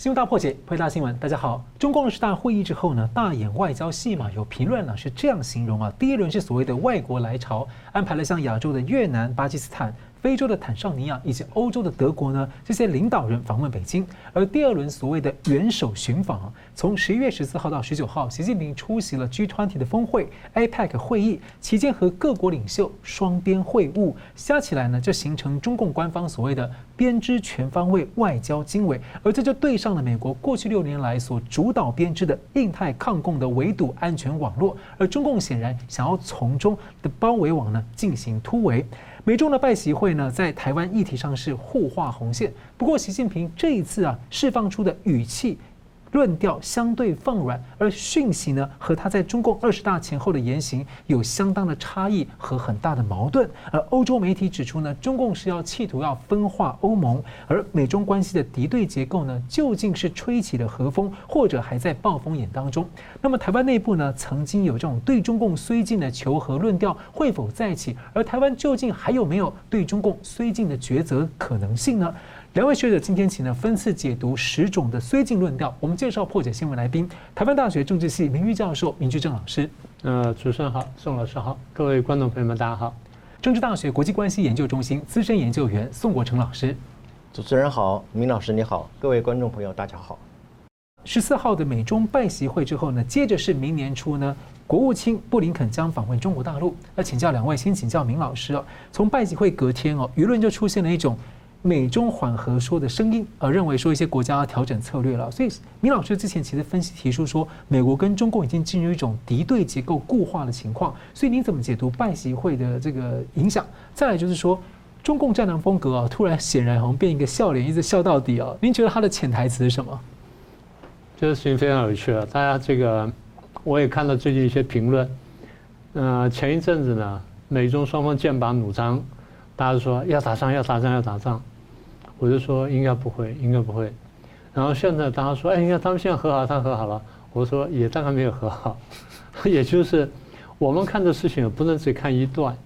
新闻大破解，回答新闻。大家好，中共二十大会议之后呢，大演外交戏嘛。有评论呢是这样形容啊，第一轮是所谓的外国来朝，安排了像亚洲的越南、巴基斯坦。非洲的坦桑尼亚以及欧洲的德国呢，这些领导人访问北京。而第二轮所谓的元首寻访，从十一月十四号到十九号，习近平出席了 G20 的峰会、APEC 会议期间和各国领袖双边会晤，加起来呢，就形成中共官方所谓的编织全方位外交经纬。而这就对上了美国过去六年来所主导编织的印太抗共的围堵安全网络。而中共显然想要从中的包围网呢进行突围。美中的拜习会呢，在台湾议题上是互画红线。不过，习近平这一次啊，释放出的语气。论调相对放软，而讯息呢，和他在中共二十大前后的言行有相当的差异和很大的矛盾。而欧洲媒体指出呢，中共是要企图要分化欧盟，而美中关系的敌对结构呢，究竟是吹起了和风，或者还在暴风眼当中？那么台湾内部呢，曾经有这种对中共绥靖的求和论调会否再起？而台湾究竟还有没有对中共绥靖的抉择可能性呢？两位学者今天起呢分次解读十种的绥靖论调。我们介绍破解新闻来宾，台湾大学政治系名誉教授明居正老师。呃，主持人好，宋老师好，各位观众朋友们大家好。政治大学国际关系研究中心资深研究员宋国成老师。主持人好，明老师你好，各位观众朋友大家好。十四号的美中拜习会之后呢，接着是明年初呢，国务卿布林肯将访问中国大陆。那请教两位，先请教明老师哦，从拜习会隔天哦，舆论就出现了一种。美中缓和说的声音，而认为说一些国家要调整策略了。所以，明老师之前其实分析提出说，美国跟中共已经进入一种敌对结构固化的情况。所以，您怎么解读拜习会的这个影响？再来就是说，中共战狼风格啊，突然显然好像变一个笑脸，一直笑到底啊。您觉得他的潜台词是什么？这个事情非常有趣啊！大家这个我也看到最近一些评论。呃，前一阵子呢，美中双方剑拔弩张，大家都说要打仗，要打仗，要打仗。我就说应该不会，应该不会。然后现在大家说，哎，你看他们现在和好，他和好了。我说也大概没有和好，也就是我们看的事情不能只看一段，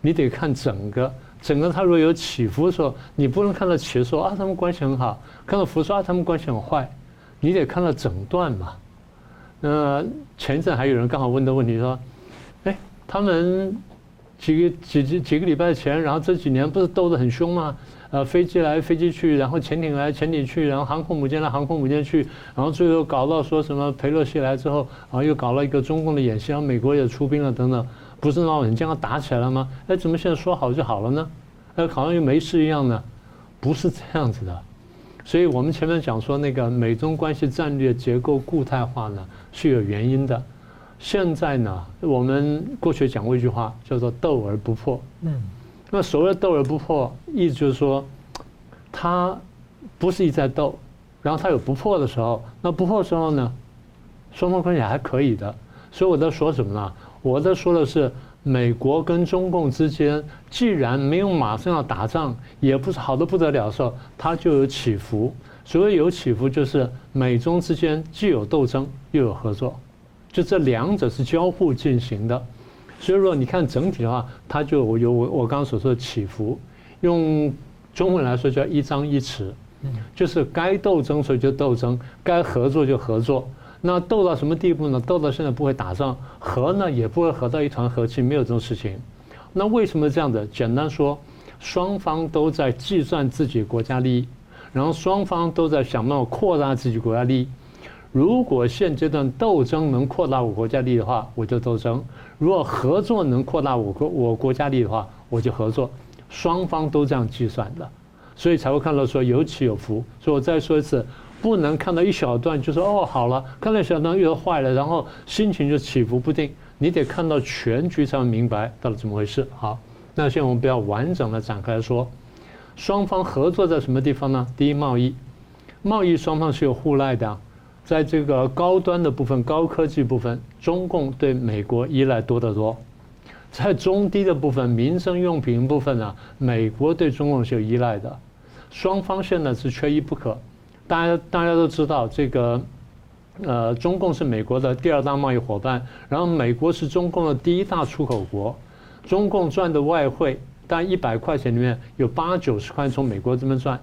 你得看整个。整个他如果有起伏的时候，你不能看到起说啊他们关系很好，看到伏说啊他们关系很坏，你得看到整段嘛。那前一阵还有人刚好问的问题说，哎，他们几个几几几个礼拜前，然后这几年不是斗得很凶吗？呃，飞机来飞机去，然后潜艇来潜艇去，然后航空母舰来航空母舰去，然后最后搞到说什么裴洛西来之后，然后又搞了一个中共的演习，然后美国也出兵了等等，不是闹很僵，打起来了吗？哎，怎么现在说好就好了呢？哎，好像又没事一样呢？不是这样子的。所以我们前面讲说那个美中关系战略结构固态化呢，是有原因的。现在呢，我们过去讲过一句话叫做斗而不破。嗯。那所谓斗而不破，意思就是说，他不是一再斗，然后他有不破的时候，那不破的时候呢，双方关系还可以的。所以我在说什么呢？我在说的是，美国跟中共之间，既然没有马上要打仗，也不是好的不得了的时候，它就有起伏。所谓有起伏，就是美中之间既有斗争又有合作，就这两者是交互进行的。所以说，你看整体的话，它就有我我刚刚所说的起伏。用中文来说叫一张一弛，就是该斗争所以就斗争，该合作就合作。那斗到什么地步呢？斗到现在不会打仗，和呢也不会合到一团和气，没有这种事情。那为什么这样的？简单说，双方都在计算自己国家利益，然后双方都在想办法扩大自己国家利益。如果现阶段斗争能扩大我国家利益的话，我就斗争；如果合作能扩大我国我国家利益的话，我就合作。双方都这样计算的，所以才会看到说有起有伏。所以我再说一次，不能看到一小段就说哦好了，看到一小段又坏了，然后心情就起伏不定。你得看到全局才能明白到底怎么回事。好，那现在我们比较完整的展开来说，双方合作在什么地方呢？第一，贸易，贸易双方是有互赖的。在这个高端的部分、高科技部分，中共对美国依赖多得多；在中低的部分、民生用品部分呢，美国对中共是有依赖的。双方现在是缺一不可。大家大家都知道，这个呃，中共是美国的第二大贸易伙伴，然后美国是中共的第一大出口国。中共赚的外汇，但一百块钱里面有八九十块从美国这边赚。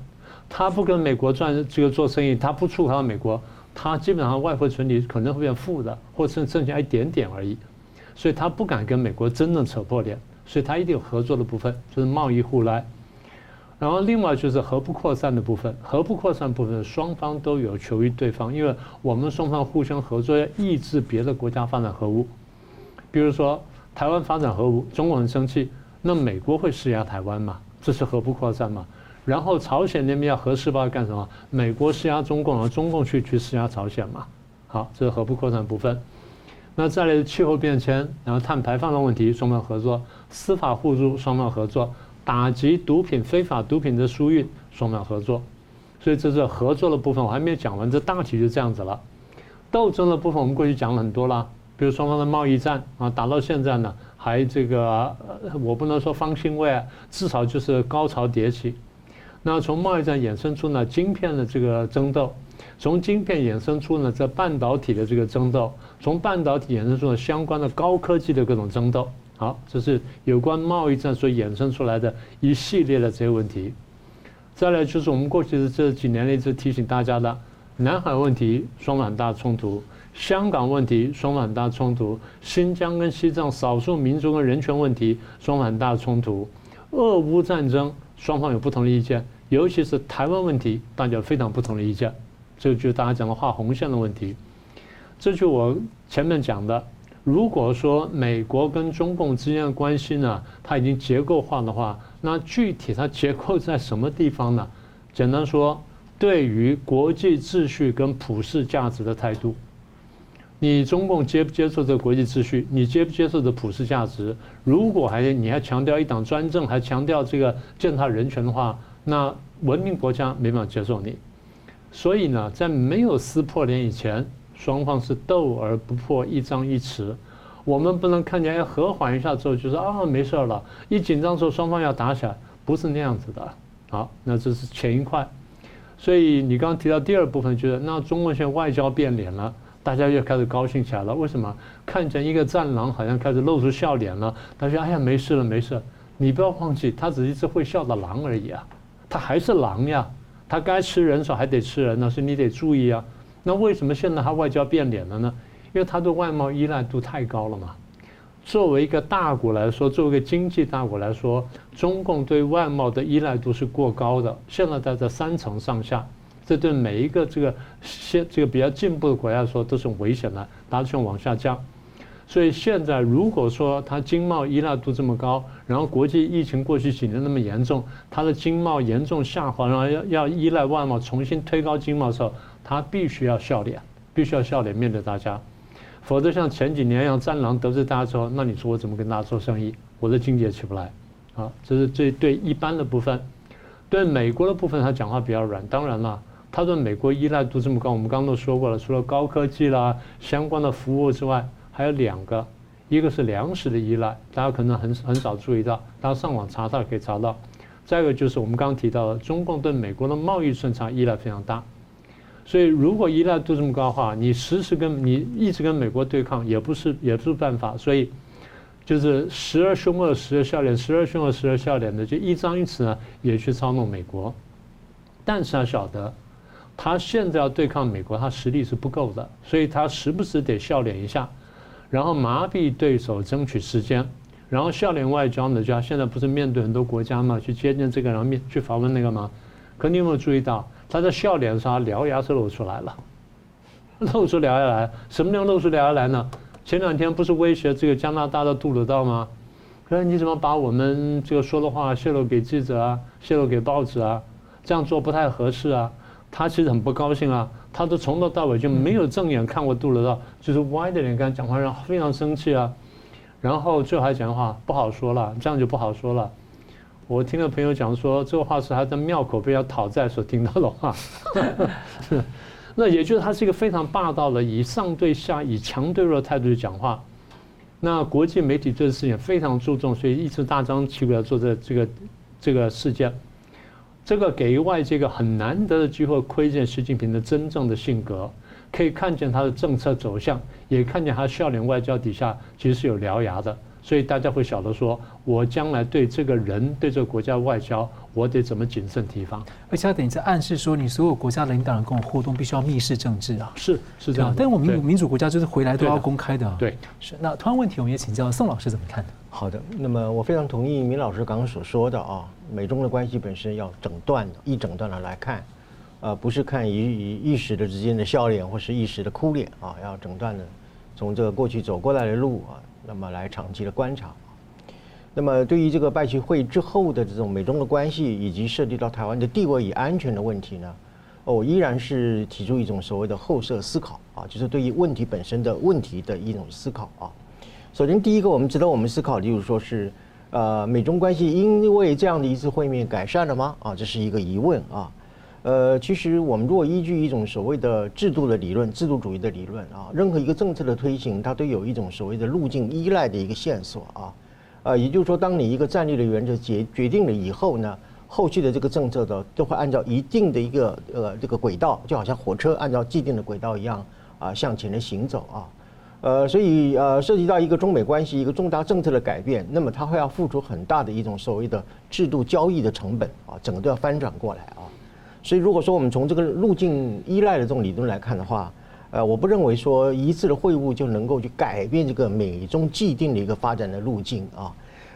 他不跟美国赚这个做生意，他不出口到美国，他基本上外汇存底可能会变负的，或者剩下一点点而已，所以他不敢跟美国真正扯破脸，所以他一定有合作的部分，就是贸易互赖。然后另外就是核不扩散的部分，核不扩散部分双方都有求于对方，因为我们双方互相合作，要抑制别的国家发展核武，比如说台湾发展核武，中国很生气，那美国会施压台湾嘛？这是核不扩散嘛？然后朝鲜那边要核试爆干什么？美国施压中共，然后中共去去施压朝鲜嘛？好，这是核不扩散部分。那再来气候变迁，然后碳排放的问题，双方合作；司法互助，双方合作；打击毒品、非法毒品的输运，双方合作。所以这是合作的部分，我还没有讲完，这大体就这样子了。斗争的部分，我们过去讲了很多了，比如双方的贸易战啊，打到现在呢，还这个我不能说方兴未艾，至少就是高潮迭起。那从贸易战衍生出呢，晶片的这个争斗；从晶片衍生出呢，这半导体的这个争斗；从半导体衍生出了相关的高科技的各种争斗。好，这是有关贸易战所衍生出来的一系列的这些问题。再来就是我们过去的这几年一直提醒大家的，南海问题双反大冲突，香港问题双反大冲突，新疆跟西藏少数民族跟人权问题双反大冲突，俄乌战争。双方有不同的意见，尤其是台湾问题，大家有非常不同的意见，这就大家讲的画红线的问题。这就我前面讲的，如果说美国跟中共之间的关系呢，它已经结构化的话，那具体它结构在什么地方呢？简单说，对于国际秩序跟普世价值的态度。你中共接不接受这国际秩序？你接不接受这普世价值？如果还你还强调一党专政，还强调这个践踏人权的话，那文明国家没办法接受你。所以呢，在没有撕破脸以前，双方是斗而不破一张一弛。我们不能看见哎和缓一下之后就说啊没事了，一紧张之后双方要打起来，不是那样子的。好，那这是前一块。所以你刚刚提到第二部分，就是那中共现在外交变脸了。大家又开始高兴起来了，为什么？看见一个战狼好像开始露出笑脸了，他说哎呀，没事了，没事。你不要忘记，他只是一只会笑的狼而已啊，他还是狼呀，他该吃人时还得吃人呢，所以你得注意啊。那为什么现在他外交变脸了呢？因为他对外贸依赖度太高了嘛。作为一个大国来说，作为一个经济大国来说，中共对外贸的依赖度是过高的，现在在这三层上下。这对每一个这个现这个比较进步的国家来说都是危险的，打算往下降。所以现在如果说它经贸依赖度这么高，然后国际疫情过去几年那么严重，它的经贸严重下滑，然后要要依赖外贸重新推高经贸的时候，它必须要笑脸，必须要笑脸面对大家，否则像前几年一样战狼得罪大家之后，那你说我怎么跟大家做生意？我的经济也起不来。啊，这是最对一般的部分，对美国的部分，他讲话比较软，当然了。他对美国依赖度这么高，我们刚刚都说过了，除了高科技啦、相关的服务之外，还有两个，一个是粮食的依赖，大家可能很很少注意到，大家上网查到可以查到。再一个就是我们刚刚提到的，中共对美国的贸易顺差依赖非常大，所以如果依赖度这么高的话，你时时跟你一直跟美国对抗也不是也不是办法，所以就是时而凶恶，时而笑脸，时而凶恶，时而笑脸的，就一张一弛呢也去操弄美国，但是要晓得。他现在要对抗美国，他实力是不够的，所以他时不时得笑脸一下，然后麻痹对手，争取时间，然后笑脸外交呢，就他现在不是面对很多国家嘛，去接见这个，然后面去访问那个吗？可你有没有注意到，他在笑脸上獠牙是露出来了，露出獠牙来，什么叫露出獠牙来呢？前两天不是威胁这个加拿大的杜鲁道吗？说你怎么把我们这个说的话泄露给记者啊，泄露给报纸啊？这样做不太合适啊。他其实很不高兴啊，他都从头到尾就没有正眼看过杜鲁道，就是歪着脸跟他讲话，然后非常生气啊。然后最后还讲话不好说了，这样就不好说了。我听了朋友讲说，这个话是他在庙口被要讨债所听到的话。那也就是他是一个非常霸道的，以上对下、以强对弱的态度去讲话。那国际媒体对这事情非常注重，所以一直大张旗鼓的做这这个这个事件。这个给予外界一个很难得的机会，窥见习近平的真正的性格，可以看见他的政策走向，也看见他笑脸外交底下其实是有獠牙的。所以大家会晓得说，我将来对这个人、对这个国家外交，我得怎么谨慎提防。而且他等于在暗示说，你所有国家领导人跟我互动，必须要密室政治啊。是是这样，但是我们民主民主国家就是回来都要公开的。对，是。那同样问题，我们也请教宋老师怎么看？好的，那么我非常同意明老师刚刚所说的啊，美中的关系本身要整段的，一整段的来看，呃，不是看一一一时的之间的笑脸或是一时的哭脸啊，要整段的从这个过去走过来的路啊。那么来长期的观察，那么对于这个拜习会之后的这种美中的关系，以及涉及到台湾的地位与安全的问题呢，我依然是提出一种所谓的后设思考啊，就是对于问题本身的问题的一种思考啊。首先，第一个我们值得我们思考的就是说是，呃，美中关系因为这样的一次会面改善了吗？啊，这是一个疑问啊。呃，其实我们如果依据一种所谓的制度的理论、制度主义的理论啊，任何一个政策的推行，它都有一种所谓的路径依赖的一个线索啊，呃，也就是说，当你一个战略的原则决决定了以后呢，后续的这个政策的都会按照一定的一个呃这个轨道，就好像火车按照既定的轨道一样啊向前的行走啊，呃，所以呃涉及到一个中美关系一个重大政策的改变，那么它会要付出很大的一种所谓的制度交易的成本啊，整个都要翻转过来啊。所以，如果说我们从这个路径依赖的这种理论来看的话，呃，我不认为说一次的会晤就能够去改变这个美中既定的一个发展的路径啊，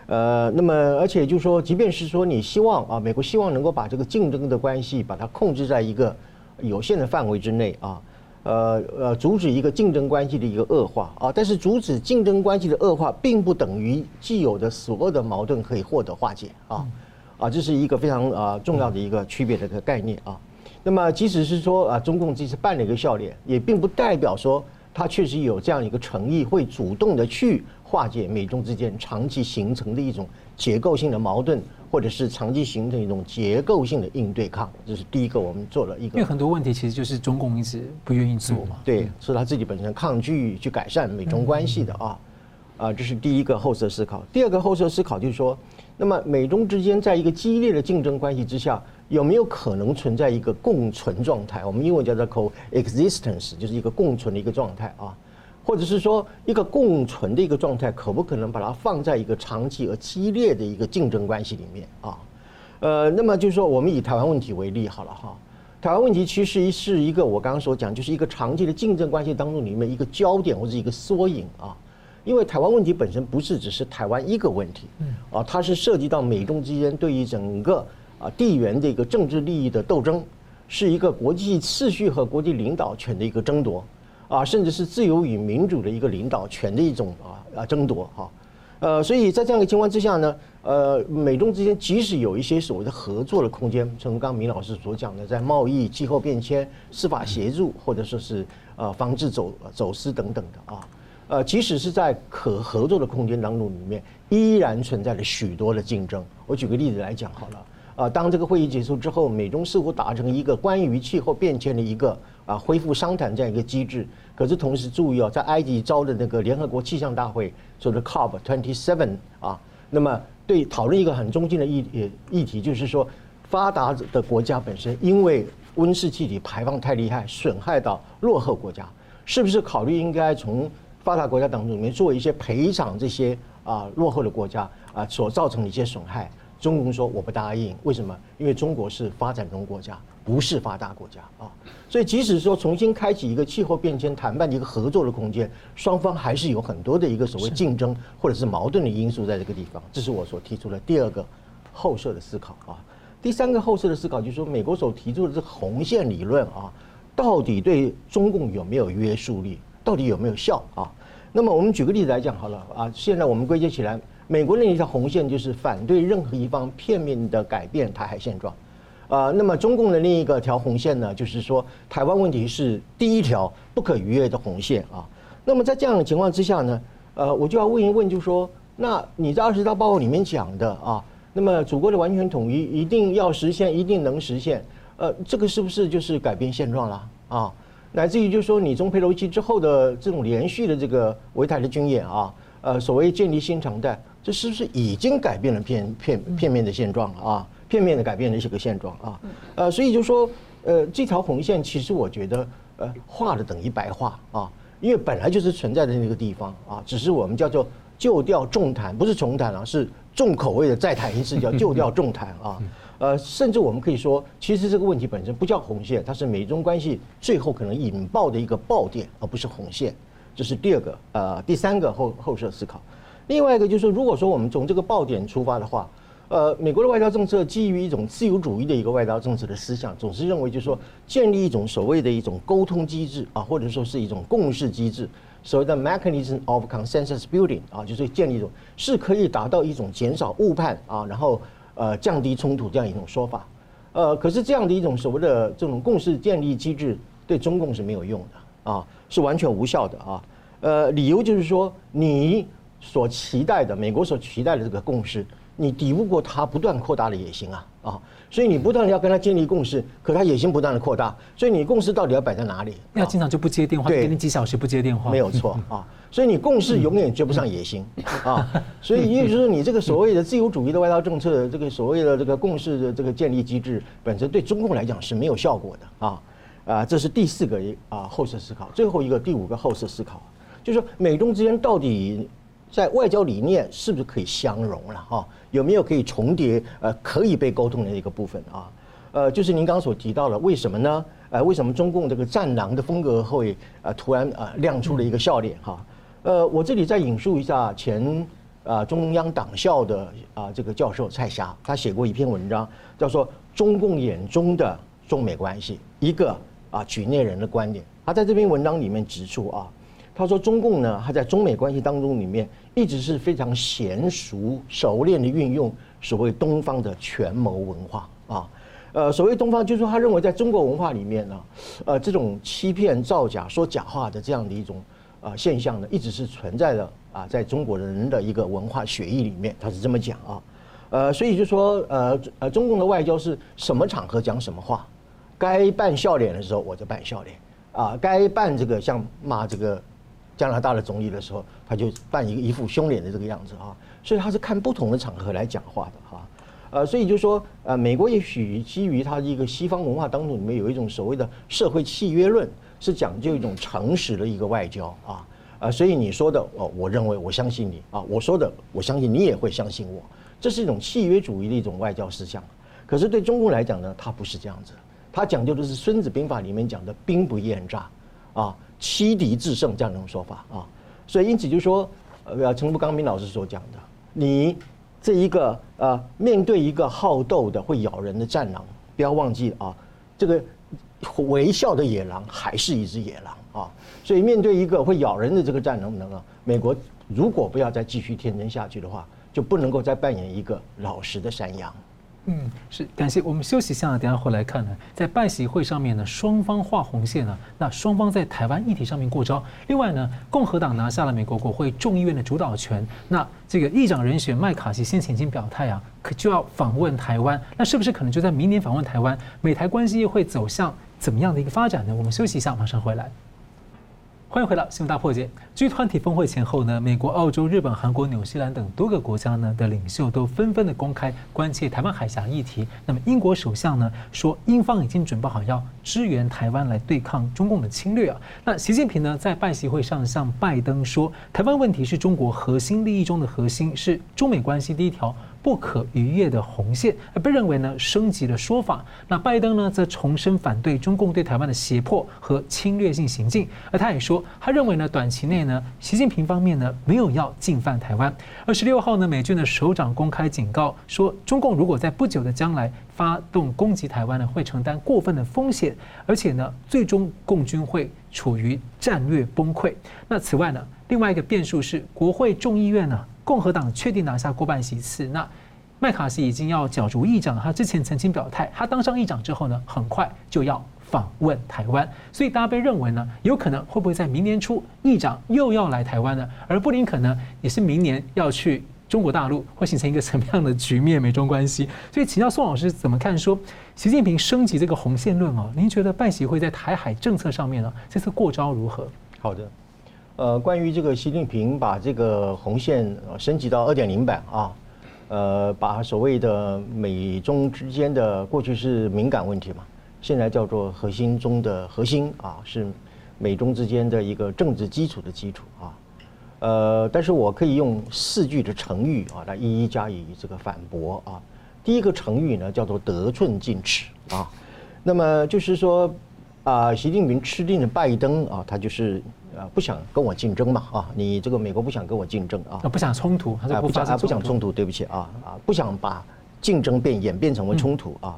呃，那么而且就是说，即便是说你希望啊，美国希望能够把这个竞争的关系把它控制在一个有限的范围之内啊，呃呃，阻止一个竞争关系的一个恶化啊，但是阻止竞争关系的恶化，并不等于既有的所有的矛盾可以获得化解啊。啊，这是一个非常啊重要的一个区别的一个概念啊。那么，即使是说啊，中共这次办了一个笑脸，也并不代表说他确实有这样一个诚意，会主动的去化解美中之间长期形成的一种结构性的矛盾，或者是长期形成一种结构性的应对抗。这是第一个，我们做了一个。因为很多问题其实就是中共一直不愿意做嘛。对，是他自己本身抗拒去改善美中关系的啊。啊，这是第一个后设思考。第二个后设思考就是说。那么，美中之间在一个激烈的竞争关系之下，有没有可能存在一个共存状态？我们英文叫做 coexistence，就是一个共存的一个状态啊，或者是说一个共存的一个状态，可不可能把它放在一个长期而激烈的一个竞争关系里面啊？呃，那么就是说，我们以台湾问题为例好了哈，台湾问题其实是一个我刚刚所讲，就是一个长期的竞争关系当中里面一个焦点或者一个缩影啊。因为台湾问题本身不是只是台湾一个问题，啊，它是涉及到美中之间对于整个啊地缘的一个政治利益的斗争，是一个国际秩序和国际领导权的一个争夺，啊，甚至是自由与民主的一个领导权的一种啊啊争夺哈，呃，所以在这样一个情况之下呢，呃，美中之间即使有一些所谓的合作的空间，从刚刚明老师所讲的，在贸易、气候变迁、司法协助，或者说是呃防治走走私等等的啊。呃，即使是在可合作的空间当中里面，依然存在着许多的竞争。我举个例子来讲好了，啊，当这个会议结束之后，美中似乎达成一个关于气候变迁的一个啊恢复商谈这样一个机制。可是同时注意哦，在埃及召的那个联合国气象大会，说的 COP twenty seven 啊，那么对讨论一个很中心的议议题，就是说发达的国家本身因为温室气体排放太厉害，损害到落后国家，是不是考虑应该从发达国家当中里面做一些赔偿这些啊落后的国家啊所造成的一些损害，中共说我不答应，为什么？因为中国是发展中国家，不是发达国家啊。所以即使说重新开启一个气候变迁谈判的一个合作的空间，双方还是有很多的一个所谓竞争或者是矛盾的因素在这个地方。这是我所提出的第二个后设的思考啊。第三个后设的思考就是说，美国所提出的这个红线理论啊，到底对中共有没有约束力？到底有没有效啊？那么我们举个例子来讲好了啊。现在我们归结起来，美国那一条红线就是反对任何一方片面的改变台海现状啊。那么中共的另一个条红线呢，就是说台湾问题是第一条不可逾越的红线啊。那么在这样的情况之下呢，呃，我就要问一问，就是说，那你在二十大报告里面讲的啊，那么祖国的完全统一一定要实现，一定能实现，呃，这个是不是就是改变现状了啊？乃至于就是说，你中佩洛西之后的这种连续的这个围台的军演啊，呃，所谓建立新常态，这是不是已经改变了片片片面的现状了啊？片面的改变了这个现状啊，呃，所以就说，呃，这条红线其实我觉得，呃，画了等于白画啊，因为本来就是存在的那个地方啊，只是我们叫做旧调重弹，不是重弹啊，是重口味的再弹一次，叫 旧调重弹啊。呃，甚至我们可以说，其实这个问题本身不叫红线，它是美中关系最后可能引爆的一个爆点，而不是红线。这是第二个，呃，第三个后后设思考。另外一个就是说，如果说我们从这个爆点出发的话，呃，美国的外交政策基于一种自由主义的一个外交政策的思想，总是认为就是说，建立一种所谓的一种沟通机制啊，或者说是一种共识机制，所谓的 mechanism of consensus building 啊，就是建立一种是可以达到一种减少误判啊，然后呃降低冲突这样一种说法。呃，可是这样的一种所谓的这种共识建立机制，对中共是没有用的啊，是完全无效的啊。呃，理由就是说，你所期待的美国所期待的这个共识。你抵不过他不断扩大的野心啊啊！所以你不断的要跟他建立共识，可他野心不断的扩大，所以你共识到底要摆在哪里？要经常就不接电话，给你几小时不接电话，没有错啊！所以你共识永远追不上野心啊！所以也就是说，你这个所谓的自由主义的外交政策，这个所谓的这个共识的这个建立机制，本身对中共来讲是没有效果的啊啊！这是第四个啊后设思考，最后一个第五个后设思考，就是说美中之间到底。在外交理念是不是可以相容了哈？有没有可以重叠呃可以被沟通的一个部分啊？呃，就是您刚刚所提到的，为什么呢？呃，为什么中共这个战狼的风格会呃突然呃亮出了一个笑脸哈？呃，我这里再引述一下前啊中央党校的啊这个教授蔡霞，他写过一篇文章，叫做《中共眼中的中美关系》，一个啊局内人的观点。他在这篇文章里面指出啊。他说：“中共呢，他在中美关系当中里面一直是非常娴熟、熟练的运用所谓东方的权谋文化啊。呃，所谓东方，就是说他认为在中国文化里面呢，呃，这种欺骗、造假、说假话的这样的一种啊现象呢，一直是存在的啊，在中国人的一个文化血液里面，他是这么讲啊。呃，所以就说呃呃，中共的外交是什么场合讲什么话，该扮笑脸的时候我就扮笑脸啊，该扮这个像骂这个。”加拿大的总理的时候，他就扮一个一副凶脸的这个样子啊，所以他是看不同的场合来讲话的哈，呃，所以就说呃，美国也许基于他一个西方文化当中里面有一种所谓的社会契约论，是讲究一种诚实的一个外交啊，呃，所以你说的哦，我认为我相信你啊，我说的我相信你也会相信我，这是一种契约主义的一种外交思想。可是对中共来讲呢，他不是这样子，他讲究的是《孙子兵法》里面讲的兵不厌诈啊。欺敌制胜这样一种说法啊，所以因此就说，呃，陈福刚明老师所讲的，你这一个呃，面对一个好斗的会咬人的战狼，不要忘记啊，这个微笑的野狼还是一只野狼啊，所以面对一个会咬人的这个战狼呢，美国如果不要再继续天真下去的话，就不能够再扮演一个老实的山羊。嗯，是感谢我们休息一下，等下回来看呢，在拜习会上面呢，双方画红线呢，那双方在台湾议题上面过招。另外呢，共和党拿下了美国国会众议院的主导权，那这个议长人选麦卡锡先前已经表态啊，可就要访问台湾，那是不是可能就在明年访问台湾？美台关系又会走向怎么样的一个发展呢？我们休息一下，马上回来。欢迎回到新闻大破解。据团体峰会前后呢，美国、澳洲、日本、韩国、纽西兰等多个国家呢的领袖都纷纷的公开关切台湾海峡议题。那么英国首相呢说，英方已经准备好要支援台湾来对抗中共的侵略啊。那习近平呢在拜习会上向拜登说，台湾问题是中国核心利益中的核心，是中美关系第一条。不可逾越的红线，而被认为呢升级的说法。那拜登呢则重申反对中共对台湾的胁迫和侵略性行径，而他也说，他认为呢短期内呢习近平方面呢没有要进犯台湾。而十六号呢美军的首长公开警告说，中共如果在不久的将来发动攻击台湾呢，会承担过分的风险，而且呢最终共军会处于战略崩溃。那此外呢另外一个变数是国会众议院呢。共和党确定拿下过半席次，那麦卡锡已经要角逐议长。他之前曾经表态，他当上议长之后呢，很快就要访问台湾。所以大家被认为呢，有可能会不会在明年初议长又要来台湾呢？而布林肯呢，也是明年要去中国大陆，会形成一个什么样的局面？美中关系。所以请教宋老师怎么看？说习近平升级这个红线论哦，您觉得拜习会在台海政策上面呢，这次过招如何？好的。呃，关于这个习近平把这个红线升级到二点零版啊，呃，把所谓的美中之间的过去是敏感问题嘛，现在叫做核心中的核心啊，是美中之间的一个政治基础的基础啊。呃，但是我可以用四句的成语啊来一一加以这个反驳啊。第一个成语呢叫做得寸进尺啊，那么就是说啊，习近平吃定了拜登啊，他就是啊不想跟我竞争嘛啊，你这个美国不想跟我竞争啊，不想冲突，他不想不想冲突，对不起啊啊，不想把竞争变演变成为冲突啊。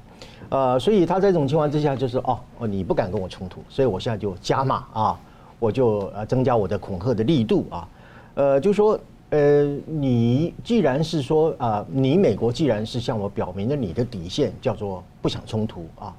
呃，所以他在这种情况之下，就是哦哦，你不敢跟我冲突，所以我现在就加码啊，我就呃增加我的恐吓的力度啊，呃，就说呃，你既然是说啊，你美国既然是向我表明了你的底线叫做不想冲突啊，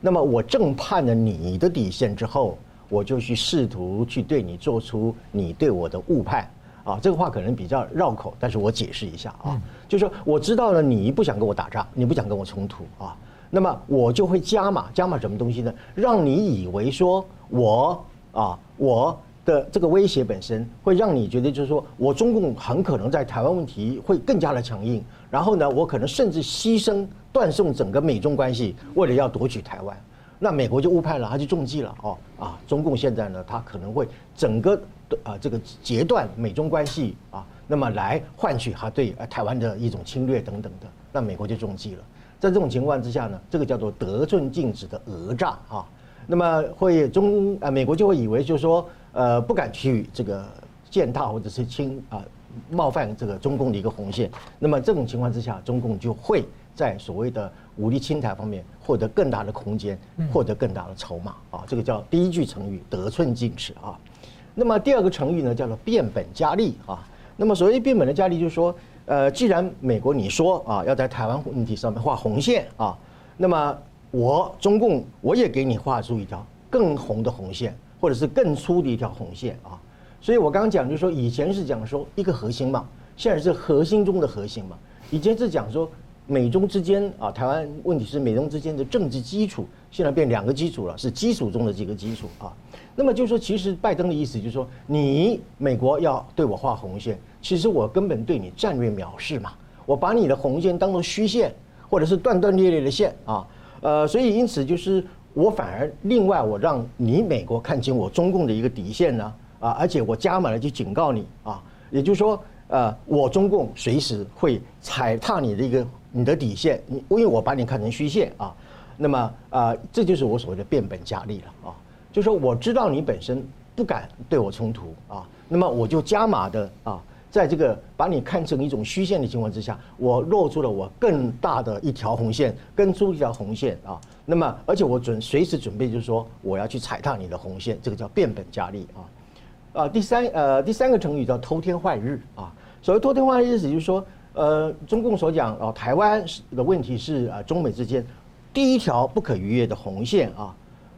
那么我正判了你的底线之后，我就去试图去对你做出你对我的误判啊，这个话可能比较绕口，但是我解释一下啊，就是说我知道了你不想跟我打仗，你不想跟我冲突啊。那么我就会加码，加码什么东西呢？让你以为说我啊，我的这个威胁本身会让你觉得，就是说我中共很可能在台湾问题会更加的强硬，然后呢，我可能甚至牺牲断送整个美中关系，为了要夺取台湾，那美国就误判了，他就中计了哦啊！中共现在呢，他可能会整个啊这个截断美中关系啊，那么来换取他对台湾的一种侵略等等的，那美国就中计了。在这种情况之下呢，这个叫做得寸进尺的讹诈啊，那么会中啊美国就会以为就是说呃不敢去这个践踏或者是侵啊冒犯这个中共的一个红线，那么这种情况之下，中共就会在所谓的武力侵台方面获得更大的空间，获得更大的筹码啊，这个叫第一句成语得寸进尺啊。那么第二个成语呢叫做变本加厉啊，那么所谓变本的加厉就是说。呃，既然美国你说啊要在台湾问题上面画红线啊，那么我中共我也给你画出一条更红的红线，或者是更粗的一条红线啊。所以我刚刚讲就是说，以前是讲说一个核心嘛，现在是核心中的核心嘛。以前是讲说美中之间啊，台湾问题是美中之间的政治基础，现在变两个基础了，是基础中的几个基础啊。那么就是说，其实拜登的意思就是说，你美国要对我画红线，其实我根本对你战略藐视嘛，我把你的红线当做虚线，或者是断断裂裂的线啊，呃，所以因此就是我反而另外我让你美国看清我中共的一个底线呢啊，而且我加码了就警告你啊，也就是说，呃，我中共随时会踩踏你的一个你的底线，你因为我把你看成虚线啊，那么啊，这就是我所谓的变本加厉了啊。就是说我知道你本身不敢对我冲突啊，那么我就加码的啊，在这个把你看成一种虚线的情况之下，我露出了我更大的一条红线，更粗一条红线啊。那么而且我准随时准备就是说我要去踩踏你的红线，这个叫变本加厉啊。啊，第三呃第三个成语叫偷天换日啊。所谓偷天换日意思就是说，呃，中共所讲啊，台湾的问题是啊中美之间第一条不可逾越的红线啊。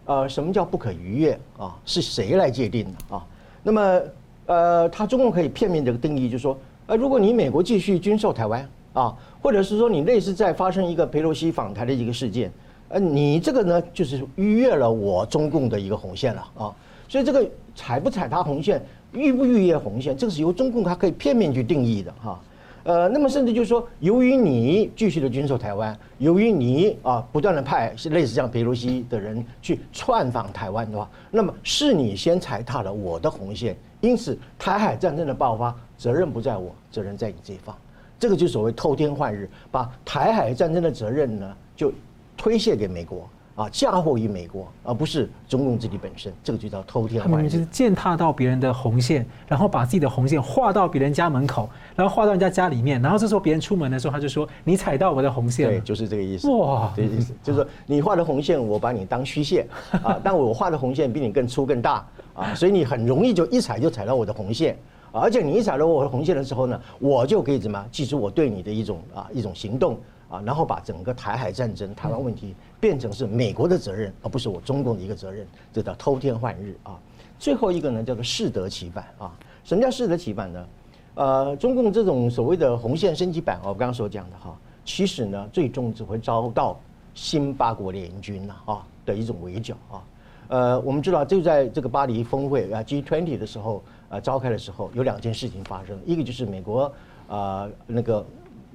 呃，什么叫不可逾越啊？是谁来界定的啊？那么，呃，他中共可以片面这个定义，就是说，呃，如果你美国继续军售台湾啊，或者是说你类似在发生一个佩洛西访台的一个事件，呃，你这个呢就是逾越了我中共的一个红线了啊。所以这个踩不踩他红线，逾不逾越红线，这个是由中共它可以片面去定义的哈。呃，那么甚至就是说，由于你继续的军售台湾，由于你啊不断的派类似像佩洛西的人去窜访台湾的话，那么是你先踩踏了我的红线，因此台海战争的爆发责任不在我，责任在你这一方，这个就所谓偷天换日，把台海战争的责任呢就推卸给美国。啊，嫁祸于美国，而不是中共自己本身，这个就叫偷天换日。他们就是践踏到别人的红线，然后把自己的红线画到别人家门口，然后画到人家家里面，然后这时候别人出门的时候，他就说：“你踩到我的红线了。”对，就是这个意思。哇，这个意思就是说，你画的红线，我把你当虚线啊，但我画的红线比你更粗更大啊，所以你很容易就一踩就踩到我的红线，而且你一踩到我的红线的时候呢，我就可以怎么记住我对你的一种啊一种行动。啊，然后把整个台海战争、台湾问题变成是美国的责任，而不是我中共的一个责任，这叫偷天换日啊。最后一个呢，叫做适得其反啊。什么叫适得其反呢？呃，中共这种所谓的红线升级版，我刚刚所讲的哈，其实呢，最终只会遭到新八国联军呐啊的一种围剿啊。呃，我们知道就在这个巴黎峰会啊 G20 的时候啊召开的时候，有两件事情发生，一个就是美国啊那个。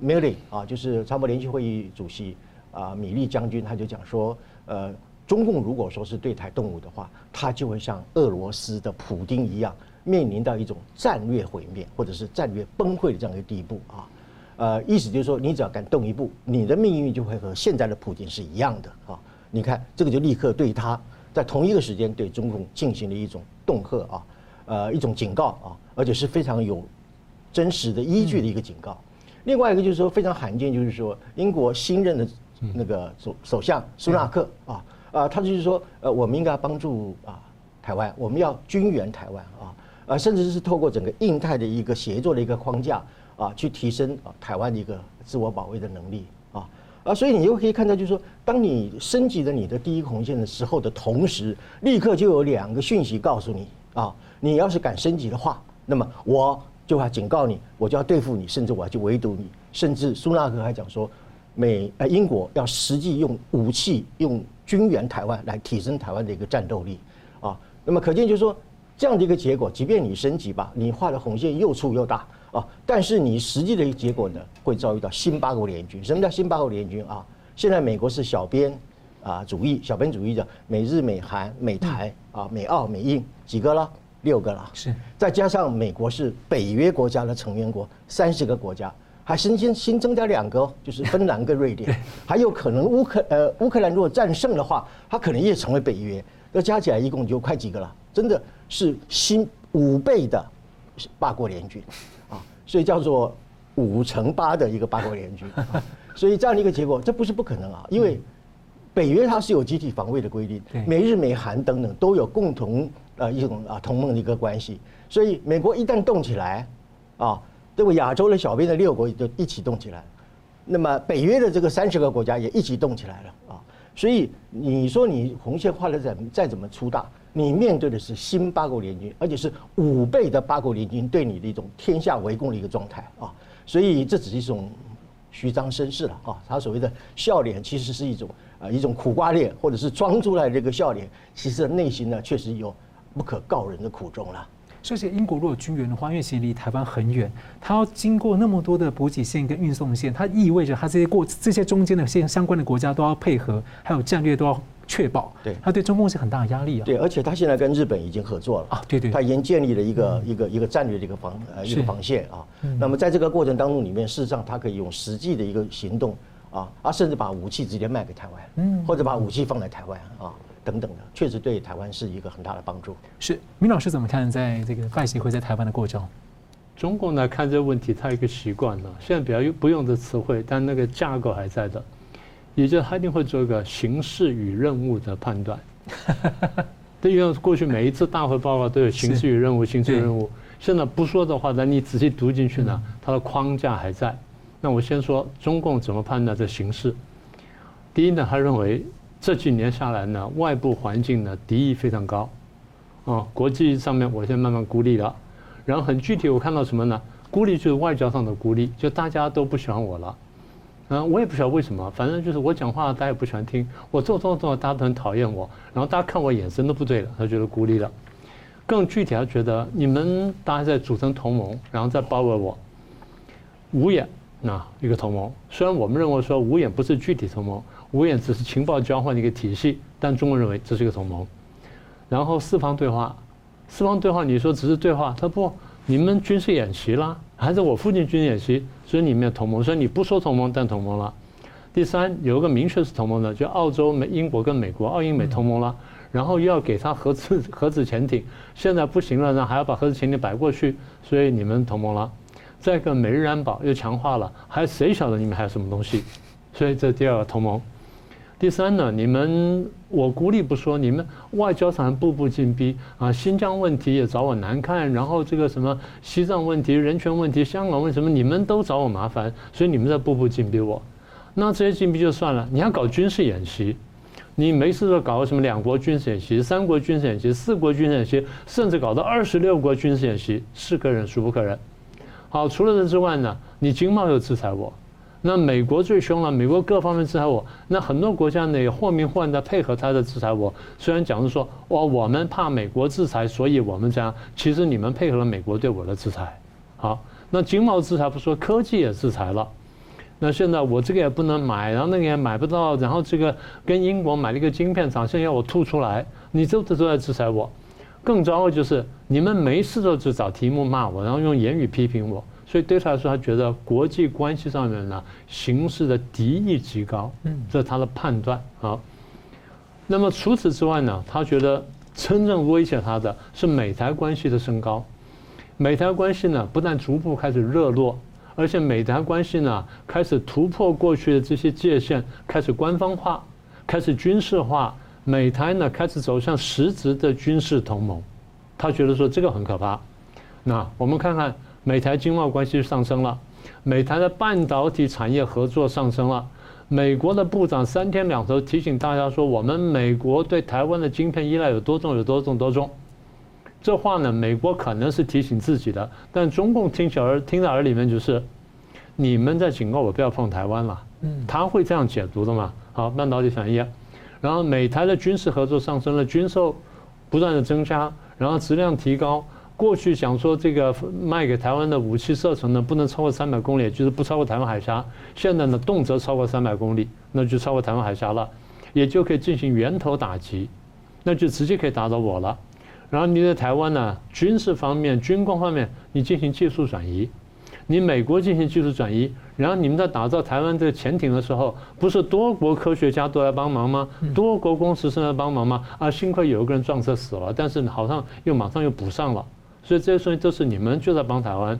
米利啊，就是参谋联席会议主席啊，米利将军他就讲说，呃，中共如果说是对台动武的话，他就会像俄罗斯的普丁一样面临到一种战略毁灭或者是战略崩溃的这样一个地步啊。呃，意思就是说，你只要敢动一步，你的命运就会和现在的普京是一样的啊。你看，这个就立刻对他在同一个时间对中共进行了一种恫吓啊，呃，一种警告啊，而且是非常有真实的依据的一个警告。另外一个就是说非常罕见，就是说英国新任的那个首首相苏纳克啊啊，他就是说呃，我们应该帮助啊台湾，我们要军援台湾啊啊，甚至是透过整个印太的一个协作的一个框架啊，去提升啊台湾的一个自我保卫的能力啊。啊，所以你就可以看到，就是说，当你升级了你的第一红线的时候的同时，立刻就有两个讯息告诉你啊，你要是敢升级的话，那么我。就要警告你，我就要对付你，甚至我要去围堵你，甚至苏纳克还讲说，美呃英国要实际用武器、用军援台湾来提升台湾的一个战斗力啊。那么可见就是说，这样的一个结果，即便你升级吧，你画的红线又粗又大啊，但是你实际的一个结果呢，会遭遇到新八国联军。什么叫新八国联军啊？现在美国是小编啊主义，小编主义的美日美韩美台啊美澳美印几个了？六个了，是再加上美国是北约国家的成员国，三十个国家，还新增新增加两个，就是芬兰跟瑞典，还有可能乌克呃乌克兰如果战胜的话，它可能也成为北约，那加起来一共就快几个了，真的是新五倍的八国联军。啊，所以叫做五乘八的一个八国联军，啊，所以这样的一个结果，这不是不可能啊，因为北约它是有集体防卫的规定，美日美韩等等都有共同。呃，一种啊同盟的一个关系，所以美国一旦动起来，啊，这个亚洲的小兵的六国就一起动起来，那么北约的这个三十个国家也一起动起来了啊，所以你说你红线画的再再怎么粗大，你面对的是新八国联军，而且是五倍的八国联军对你的一种天下围攻的一个状态啊，所以这只是一种虚张声势了啊，他所谓的笑脸其实是一种啊一种苦瓜脸，或者是装出来的这个笑脸，其实内心呢确实有。不可告人的苦衷了。而且英国如果军援的话，因为其实离台湾很远，它要经过那么多的补给线跟运送线，它意味着它这些过这些中间的线相关的国家都要配合，还有战略都要确保。对，它对中共是很大的压力啊。对，而且它现在跟日本已经合作了啊。对对。它已经建立了一个一个一个战略的一个防呃一个防线啊。那么在这个过程当中里面，事实上它可以用实际的一个行动啊，啊，甚至把武器直接卖给台湾，嗯，或者把武器放在台湾啊。等等的，确实对台湾是一个很大的帮助。是，明老师怎么看在这个拜习会在台湾的过程？中共呢看这个问题，他有一个习惯了，现在比较用不用的词汇，但那个架构还在的，也就是他一定会做一个形式与任务的判断。对，因为过去每一次大会报告都有形式与任务，形式与任务。现在不说的话，那你仔细读进去呢，它的框架还在。那我先说中共怎么判断这形式。第一呢，他认为。这几年下来呢，外部环境呢敌意非常高，啊，国际上面我现在慢慢孤立了，然后很具体我看到什么呢？孤立就是外交上的孤立，就大家都不喜欢我了，嗯，我也不晓得为什么，反正就是我讲话大家也不喜欢听，我做做做大家都很讨厌我，然后大家看我眼神都不对了，他觉得孤立了，更具体他觉得你们大家在组成同盟，然后再包围我，五眼那一个同盟，虽然我们认为说五眼不是具体同盟。五眼只是情报交换的一个体系，但中国认为这是一个同盟。然后四方对话，四方对话，你说只是对话，他不，你们军事演习啦，还是我附近军事演习，所以你们有同盟，所以你不说同盟，但同盟了。第三，有一个明确是同盟的，就澳洲、美、英国跟美国，澳英美同盟了。然后又要给他核子 核子潜艇，现在不行了，那还要把核子潜艇摆过去，所以你们同盟了。再一个美日安保又强化了，还谁晓得你们还有什么东西？所以这第二个同盟。第三呢，你们我孤立不说，你们外交上步步进逼啊，新疆问题也找我难看，然后这个什么西藏问题、人权问题、香港问题什么，你们都找我麻烦，所以你们在步步进逼我。那这些进逼就算了，你还搞军事演习，你没事就搞个什么两国军事演习、三国军事演习、四国军事演习，甚至搞到二十六国军事演习，是可忍孰不可忍。好，除了这之外呢，你经贸又制裁我。那美国最凶了，美国各方面制裁我，那很多国家呢也或明或暗的配合他的制裁我。虽然讲是说，哇，我们怕美国制裁，所以我们这样，其实你们配合了美国对我的制裁。好，那经贸制裁不说，科技也制裁了。那现在我这个也不能买，然后那个也买不到，然后这个跟英国买了一个晶片厂，现在要我吐出来，你这都都在制裁我。更糟的就是你们没事都只找题目骂我，然后用言语批评我，所以对他来说，他觉得国际关系上面呢，形势的敌意极高，嗯，这是他的判断啊。那么除此之外呢，他觉得真正威胁他的是美台关系的升高，美台关系呢不但逐步开始热络，而且美台关系呢开始突破过去的这些界限，开始官方化，开始军事化。美台呢开始走向实质的军事同盟，他觉得说这个很可怕。那我们看看美台经贸关系上升了，美台的半导体产业合作上升了。美国的部长三天两头提醒大家说，我们美国对台湾的晶片依赖有多重有多重多重。这话呢，美国可能是提醒自己的，但中共听小耳听在耳里面就是，你们在警告我不要碰台湾了。嗯，他会这样解读的嘛？好，半导体产业。然后美台的军事合作上升了，军售不断的增加，然后质量提高。过去想说这个卖给台湾的武器射程呢，不能超过三百公里，就是不超过台湾海峡。现在呢，动辄超过三百公里，那就超过台湾海峡了，也就可以进行源头打击，那就直接可以打到我了。然后你在台湾呢，军事方面、军工方面，你进行技术转移。你美国进行技术转移，然后你们在打造台湾这个潜艇的时候，不是多国科学家都来帮忙吗？多国工程师来帮忙吗？啊，幸亏有一个人撞车死了，但是好像又马上又补上了，所以这些东西都是你们就在帮台湾。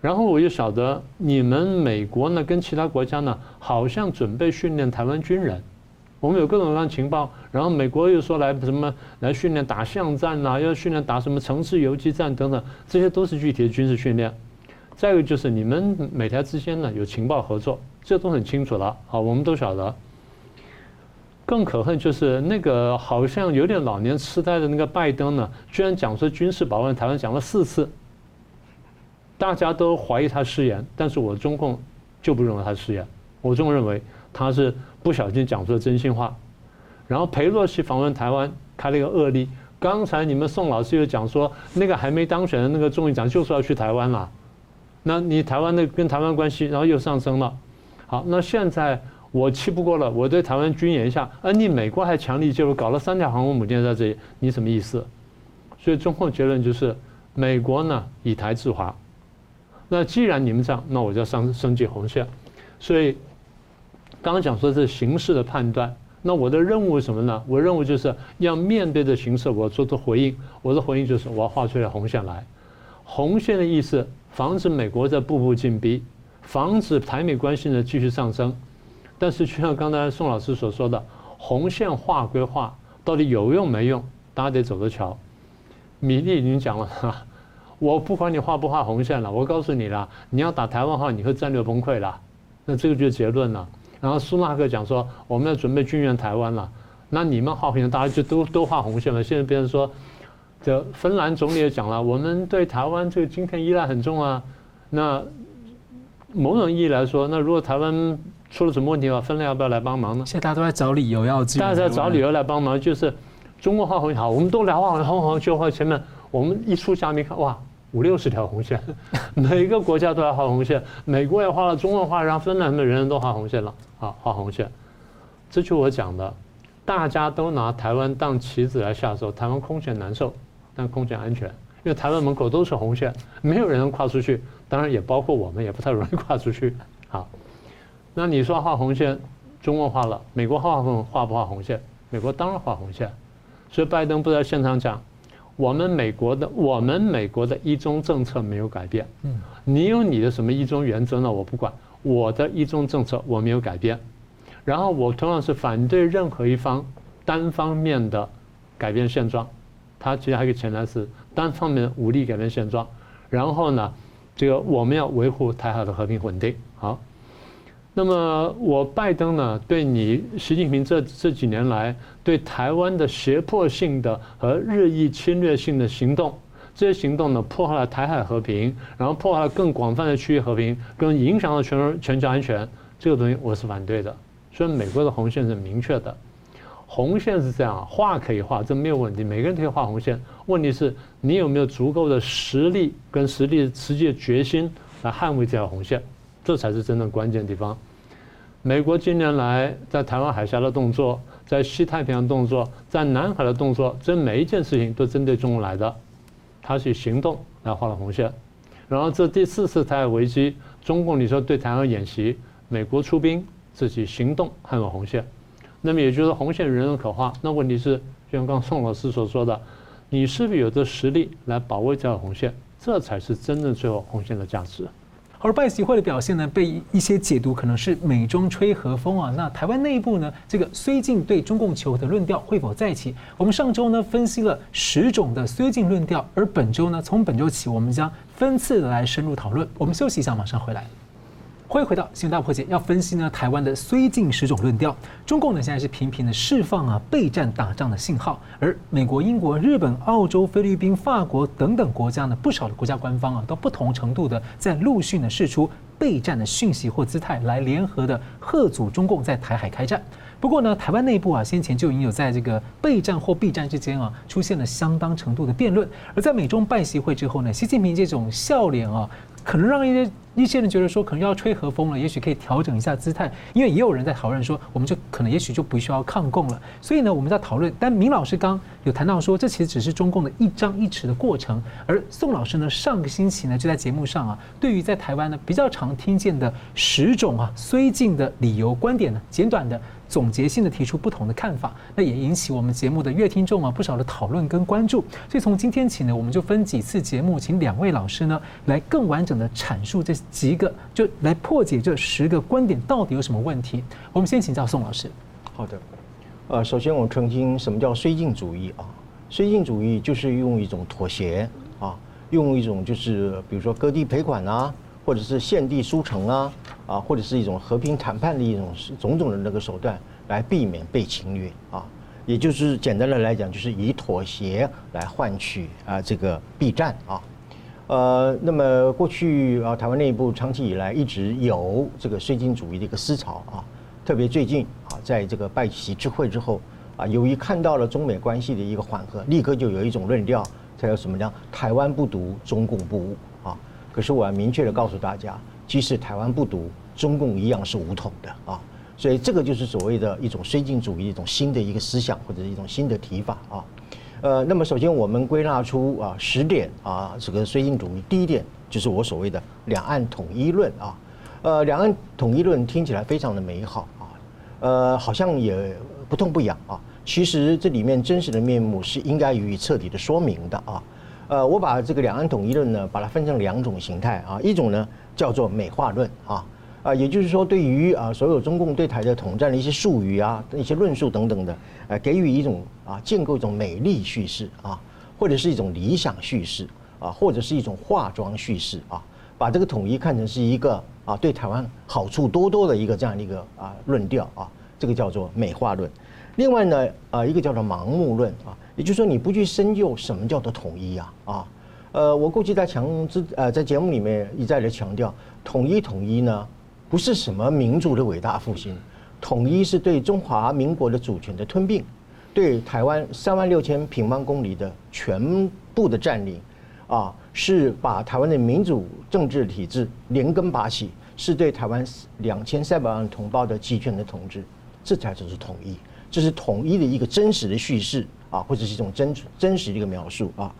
然后我又晓得你们美国呢跟其他国家呢好像准备训练台湾军人，我们有各种各样的情报，然后美国又说来什么来训练打巷战呐，要训练打什么城市游击战等等，这些都是具体的军事训练。再一个就是你们美台之间呢有情报合作，这都很清楚了。好，我们都晓得。更可恨就是那个好像有点老年痴呆的那个拜登呢，居然讲说军事保卫台湾讲了四次，大家都怀疑他失言，但是我中共就不认为他失言，我中共认为他是不小心讲出了真心话。然后裴洛西访问台湾开了一个恶例，刚才你们宋老师又讲说那个还没当选的那个众议长就是要去台湾了。那你台湾的跟台湾关系，然后又上升了，好，那现在我气不过了，我对台湾军演一下，而你美国还强力介入，搞了三架航空母舰在这里，你什么意思？所以中共结论就是，美国呢以台制华，那既然你们这样，那我就要升升级红线。所以刚刚讲说这是形势的判断，那我的任务是什么呢？我的任务就是要面对着形势，我做出回应。我的回应就是我要画出来红线来，红线的意思。防止美国在步步进逼，防止台美关系呢继续上升，但是就像刚才宋老师所说的，红线画归画，到底有用没用，大家得走着瞧。米利已经讲了哈，我不管你画不画红线了，我告诉你了，你要打台湾话，你会战略崩溃了。那这个就是结论了。然后苏纳克讲说，我们要准备军援台湾了，那你们画红线，大家就都都画红线了。现在别人说。这芬兰总理也讲了，我们对台湾这个晶片依赖很重啊。那某种意义来说，那如果台湾出了什么问题的话，芬兰要不要来帮忙呢？现在大家都在找理由要，大家在找理由来帮忙，就是中国画红线好，我们都来画红红就画前面，我们一出下面看哇，五六十条红线，每个国家都要画红线，美国也画了，中国画，然后芬兰的人人都画红线了，好画红线，这就我讲的，大家都拿台湾当棋子来下手，台湾空前难受。但空前安全，因为台湾门口都是红线，没有人能跨出去，当然也包括我们，也不太容易跨出去。好，那你说画红线，中国画了，美国画不画不画红线？美国当然画红线。所以拜登不在现场讲，我们美国的我们美国的一中政策没有改变。嗯，你有你的什么一中原则呢？我不管，我的一中政策我没有改变。然后我同样是反对任何一方单方面的改变现状。他其实还有一个潜台词，单方面武力改变现状，然后呢，这个我们要维护台海的和平稳定。好，那么我拜登呢，对你习近平这这几年来对台湾的胁迫性的和日益侵略性的行动，这些行动呢，破坏了台海和平，然后破坏了更广泛的区域和平，更影响了全全球安全，这个东西我是反对的。所以美国的红线是明确的。红线是这样，画可以画，这没有问题，每个人可以画红线。问题是你有没有足够的实力跟实力实际的决心来捍卫这条红线，这才是真正关键地方。美国近年来在台湾海峡的动作，在西太平洋动作，在南海的动作，这每一件事情都针对中国来的，他是以行动来画了红线。然后这第四次台海危机，中共你说对台湾演习，美国出兵，自己行动还有红线，那么也就是红线人人可画。那问题是，就像刚宋老师所说的，你是不是有这实力来保卫这条红线？这才是真正最后红线的价值。而拜习会的表现呢，被一些解读可能是美中吹和风啊。那台湾内部呢，这个绥靖对中共求和的论调会否再起？我们上周呢分析了十种的绥靖论调，而本周呢，从本周起，我们将分次的来深入讨论。我们休息一下，马上回来。欢迎回到新闻大破解，要分析呢台湾的绥靖十种论调。中共呢现在是频频的释放啊备战打仗的信号，而美国、英国、日本、澳洲、菲律宾、法国等等国家呢，不少的国家官方啊都不同程度的在陆续呢释出备战的讯息或姿态，来联合的贺阻中共在台海开战。不过呢，台湾内部啊先前就已经有在这个备战或避战之间啊出现了相当程度的辩论，而在美中拜习会之后呢，习近平这种笑脸啊。可能让一些一些人觉得说，可能要吹和风了，也许可以调整一下姿态，因为也有人在讨论说，我们就可能也许就不需要抗共了。所以呢，我们在讨论。但明老师刚有谈到说，这其实只是中共的一张一弛的过程。而宋老师呢，上个星期呢就在节目上啊，对于在台湾呢比较常听见的十种啊绥靖的理由观点呢，简短的。总结性的提出不同的看法，那也引起我们节目的乐听众啊不少的讨论跟关注。所以从今天起呢，我们就分几次节目，请两位老师呢来更完整的阐述这几个，就来破解这十个观点到底有什么问题。我们先请教宋老师。好的，呃，首先我澄清什么叫绥靖主义啊？绥靖主义就是用一种妥协啊，用一种就是比如说割地赔款啊。或者是献地书城啊，啊，或者是一种和平谈判的一种种种的那个手段，来避免被侵略啊，也就是简单的来讲，就是以妥协来换取啊这个避战啊，呃，那么过去啊，台湾内部长期以来一直有这个绥靖主义的一个思潮啊，特别最近啊，在这个拜习之会之后啊，由于看到了中美关系的一个缓和，立刻就有一种论调，才有什么叫台湾不独，中共不武。可是我要明确的告诉大家，即使台湾不独，中共一样是武统的啊！所以这个就是所谓的一种绥靖主义一种新的一个思想或者一种新的提法啊。呃，那么首先我们归纳出啊十点啊这个绥靖主义，第一点就是我所谓的两岸统一论啊。呃，两岸统一论听起来非常的美好啊，呃，好像也不痛不痒啊。其实这里面真实的面目是应该予以彻底的说明的啊。呃，我把这个两岸统一论呢，把它分成两种形态啊，一种呢叫做美化论啊，啊，也就是说对于啊所有中共对台的统战的一些术语啊、一些论述等等的，呃，给予一种啊建构一种美丽叙事啊，或者是一种理想叙事啊，或者是一种化妆叙事啊，把这个统一看成是一个啊对台湾好处多多的一个这样的一个啊论调啊，这个叫做美化论。另外呢，啊，一个叫做盲目论啊，也就是说你不去深究什么叫做统一啊啊，呃，我过去在强之呃在节目里面一再的强调，统一统一呢不是什么民族的伟大复兴，统一是对中华民国的主权的吞并，对台湾三万六千平方公里的全部的占领，啊，是把台湾的民主政治体制连根拔起，是对台湾两千三百万同胞的集权的统治，这才就是统一。这是统一的一个真实的叙事啊，或者是一种真真实的一个描述啊，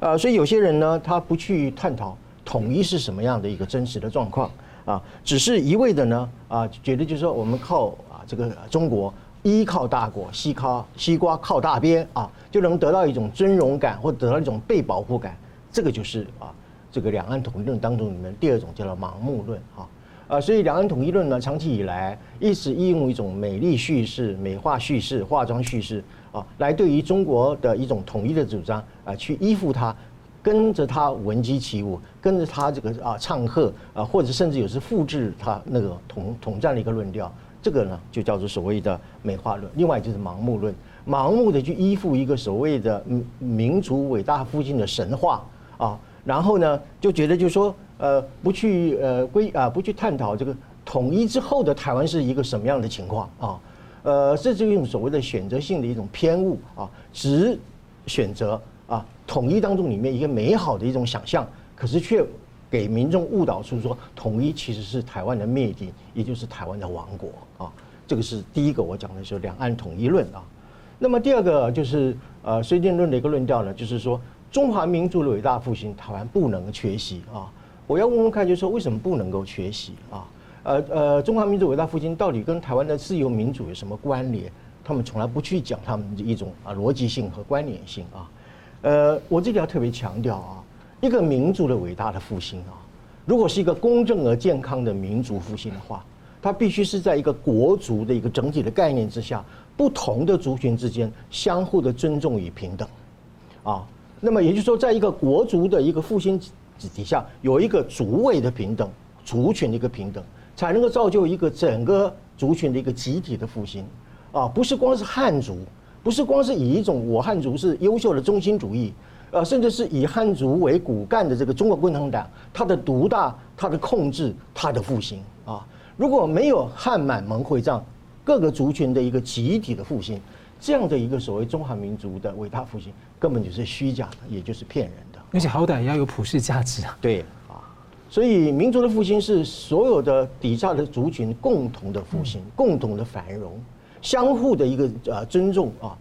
呃，所以有些人呢，他不去探讨统一是什么样的一个真实的状况啊，只是一味的呢啊，觉得就是说我们靠啊这个中国依靠大国，西靠西瓜靠大边啊，就能得到一种尊荣感或得到一种被保护感，这个就是啊这个两岸统一论当中里面第二种叫做盲目论啊。啊，所以两岸统一论呢，长期以来一直应用一种美丽叙事、美化叙事、化妆叙事啊，来对于中国的一种统一的主张啊，去依附它，跟着它闻鸡起舞，跟着它这个啊唱和啊，或者甚至有时复制它那个统统战的一个论调，这个呢就叫做所谓的美化论。另外就是盲目论，盲目的去依附一个所谓的民族伟大复兴的神话啊，然后呢就觉得就是说。呃，不去呃归啊，不去探讨这个统一之后的台湾是一个什么样的情况啊？呃，这是一种所谓的选择性的一种偏误啊，只选择啊统一当中里面一个美好的一种想象，可是却给民众误导出说统一其实是台湾的灭顶，也就是台湾的亡国啊。这个是第一个我讲的是两岸统一论啊。那么第二个就是呃孙建论的一个论调呢，就是说中华民族的伟大复兴，台湾不能缺席啊。我要问问看，就是说为什么不能够缺席啊？呃呃，中华民族伟大复兴到底跟台湾的自由民主有什么关联？他们从来不去讲他们的一种啊逻辑性和关联性啊。呃，我这里要特别强调啊，一个民族的伟大的复兴啊，如果是一个公正而健康的民族复兴的话，它必须是在一个国族的一个整体的概念之下，不同的族群之间相互的尊重与平等啊。那么也就是说，在一个国族的一个复兴底下，有一个族位的平等，族群的一个平等。才能够造就一个整个族群的一个集体的复兴，啊，不是光是汉族，不是光是以一种我汉族是优秀的中心主义，呃，甚至是以汉族为骨干的这个中国共产党，它的独大、它的控制、它的复兴啊，如果没有汉满蒙会藏各个族群的一个集体的复兴，这样的一个所谓中华民族的伟大复兴，根本就是虚假的，也就是骗人的，而且好歹也要有普世价值啊。对。所以，民族的复兴是所有的底下的族群共同的复兴，共同的繁荣，相互的一个呃尊重啊，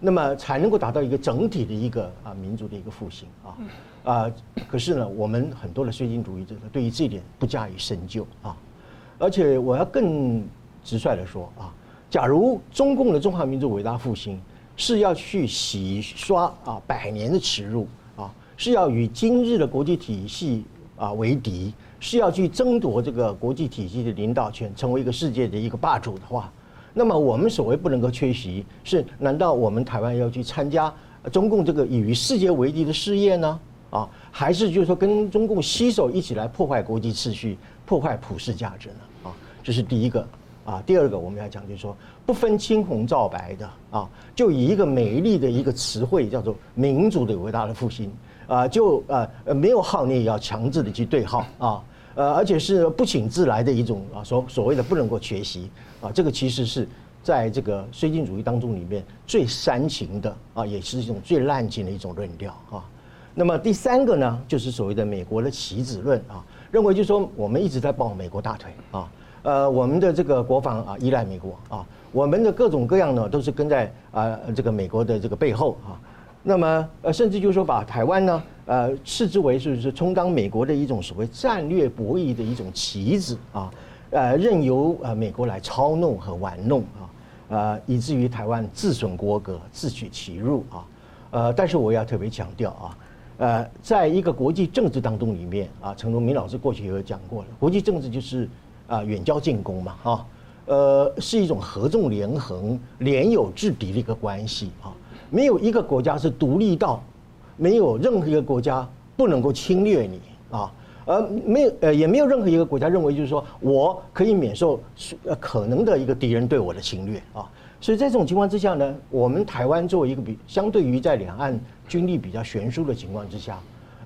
那么才能够达到一个整体的一个啊民族的一个复兴啊啊。可是呢，我们很多的绥靖主义者对于这一点不加以深究啊。而且我要更直率的说啊，假如中共的中华民族伟大复兴是要去洗刷啊百年的耻辱啊，是要与今日的国际体系。啊，为敌是要去争夺这个国际体系的领导权，成为一个世界的一个霸主的话，那么我们所谓不能够缺席，是难道我们台湾要去参加中共这个以与世界为敌的事业呢？啊，还是就是说跟中共携手一起来破坏国际秩序、破坏普世价值呢？啊，这是第一个。啊，第二个我们要讲就是说不分青红皂白的啊，就以一个美丽的一个词汇叫做民族的伟大的复兴。啊，就呃没有号，你也要强制的去对号啊，呃，而且是不请自来的一种啊，所所谓的不能够缺席啊，这个其实是在这个绥靖主义当中里面最煽情的啊，也是一种最滥情的一种论调啊。那么第三个呢，就是所谓的美国的棋子论啊，认为就是说我们一直在抱美国大腿啊，呃，我们的这个国防啊依赖美国啊，我们的各种各样呢都是跟在啊这个美国的这个背后啊。那么，呃，甚至就是说，把台湾呢，呃，视之为是是充当美国的一种所谓战略博弈的一种棋子啊，呃，任由呃美国来操弄和玩弄啊，呃，以至于台湾自损国格，自取其辱啊，呃，但是我要特别强调啊，呃，在一个国际政治当中里面啊，陈荣明老师过去也有讲过了，国际政治就是啊远交近攻嘛，啊，呃，是一种合纵连横、联友制敌的一个关系啊。没有一个国家是独立到没有任何一个国家不能够侵略你啊，而没有呃也没有任何一个国家认为就是说我可以免受呃可能的一个敌人对我的侵略啊，所以在这种情况之下呢，我们台湾作为一个比相对于在两岸军力比较悬殊的情况之下，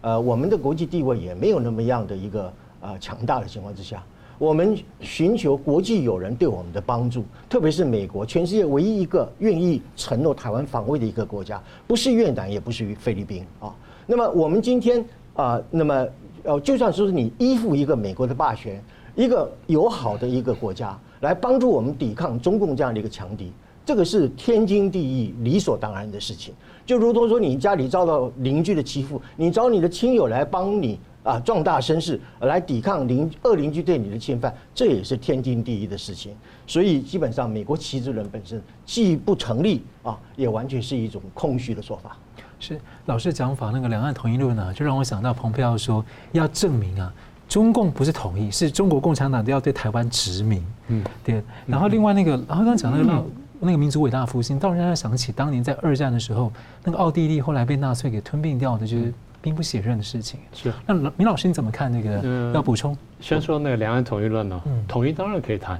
呃我们的国际地位也没有那么样的一个呃强大的情况之下。我们寻求国际友人对我们的帮助，特别是美国，全世界唯一一个愿意承诺台湾防卫的一个国家，不是越南，也不是菲律宾啊。那么我们今天啊，那么呃，就算说是你依附一个美国的霸权，一个友好的一个国家来帮助我们抵抗中共这样的一个强敌，这个是天经地义、理所当然的事情。就如同说你家里遭到邻居的欺负，你找你的亲友来帮你。啊，壮大声势来抵抗邻恶邻居对你的侵犯，这也是天经地义的事情。所以基本上，美国旗帜论本身既不成立啊，也完全是一种空虚的说法。是老师讲法那个两岸统一论呢，就让我想到蓬佩奥说要证明啊，中共不是统一，是中国共产党都要对台湾殖民。嗯，对。然后另外那个，然后刚讲那个那那个民族伟大复兴，倒让人想起当年在二战的时候，那个奥地利后来被纳粹给吞并掉的，就是。兵不血刃的事情是。那铭老师你怎么看那个？要补充？先说那个两岸统一论呢？统一当然可以谈，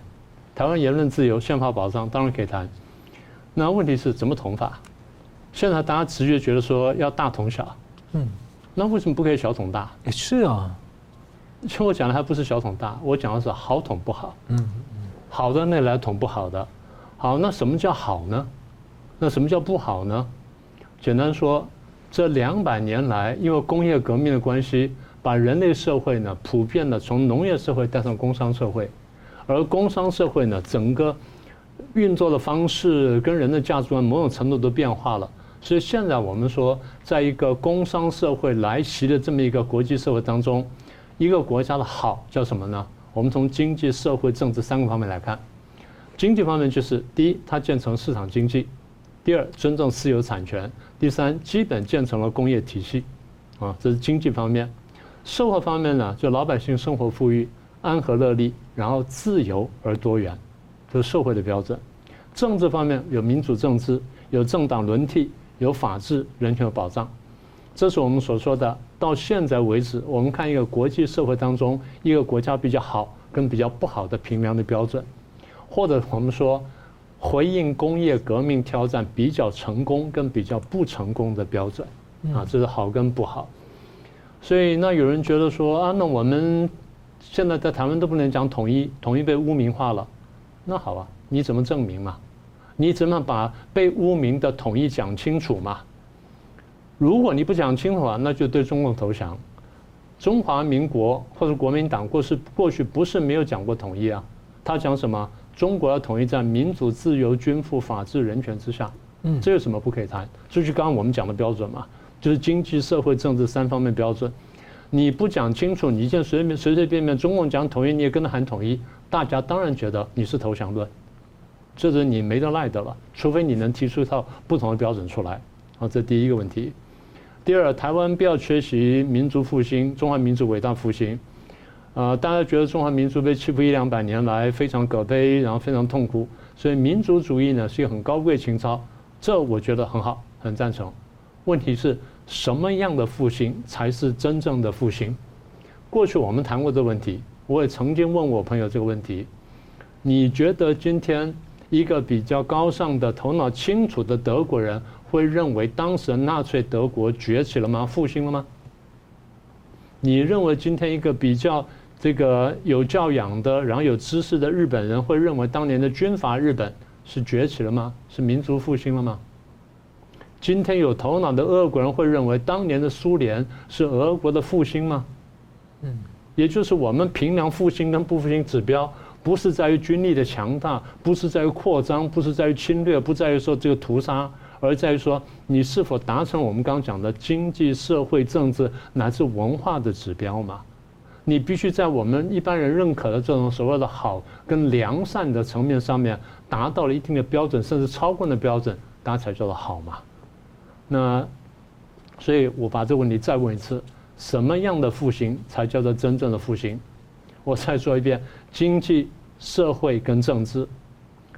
台湾言论自由、宪法保障当然可以谈。那问题是怎么统法？现在大家直觉觉得说要大统小，嗯，那为什么不可以小统大？也是啊。其实我讲的还不是小统大，我讲的是好统不好。嗯嗯。好的那来统不好的，好，那什么叫好呢？那什么叫不好呢？简单说。这两百年来，因为工业革命的关系，把人类社会呢普遍的从农业社会带上工商社会，而工商社会呢整个运作的方式跟人的价值观某种程度都变化了。所以现在我们说，在一个工商社会来袭的这么一个国际社会当中，一个国家的好叫什么呢？我们从经济、社会、政治三个方面来看。经济方面就是第一，它建成市场经济；第二，尊重私有产权；第三，基本建成了工业体系。啊，这是经济方面。社会方面呢，就老百姓生活富裕、安和乐利，然后自由而多元，这是社会的标准。政治方面有民主政治，有政党轮替。有法治、人权的保障，这是我们所说的。到现在为止，我们看一个国际社会当中，一个国家比较好跟比较不好的评量的标准，或者我们说回应工业革命挑战比较成功跟比较不成功的标准啊，这是好跟不好。所以那有人觉得说啊，那我们现在在台湾都不能讲统一，统一被污名化了。那好啊，你怎么证明嘛？你怎么把被污名的统一讲清楚嘛？如果你不讲清楚啊，那就对中共投降。中华民国或者国民党过是过去不是没有讲过统一啊，他讲什么？中国要统一在民主、自由、均富、法治、人权之下。嗯，这有什么不可以谈？这就刚刚我们讲的标准嘛，就是经济、社会、政治三方面标准。你不讲清楚，你现在随便随随便便中共讲统一，你也跟着喊统一，大家当然觉得你是投降论。这是你没得赖的了，除非你能提出一套不同的标准出来。好，这第一个问题。第二，台湾不要缺席民族复兴，中华民族伟大复兴。啊，大家觉得中华民族被欺负一两百年来非常可悲，然后非常痛苦，所以民族主义呢是一个很高贵情操，这我觉得很好，很赞成。问题是什么样的复兴才是真正的复兴？过去我们谈过这个问题，我也曾经问我朋友这个问题，你觉得今天？一个比较高尚的、头脑清楚的德国人会认为，当时纳粹德国崛起了吗？复兴了吗？你认为今天一个比较这个有教养的、然后有知识的日本人会认为，当年的军阀日本是崛起了吗？是民族复兴了吗？今天有头脑的俄国人会认为，当年的苏联是俄国的复兴吗？嗯，也就是我们平量复兴跟不复兴指标。不是在于军力的强大，不是在于扩张，不是在于侵略，不在于说这个屠杀，而在于说你是否达成我们刚刚讲的经济、社会、政治乃至文化的指标嘛？你必须在我们一般人认可的这种所谓的好跟良善的层面上面达到了一定的标准，甚至超过的标准，大家才叫做好嘛？那所以我把这个问题再问一次：什么样的复兴才叫做真正的复兴？我再说一遍，经济、社会跟政治，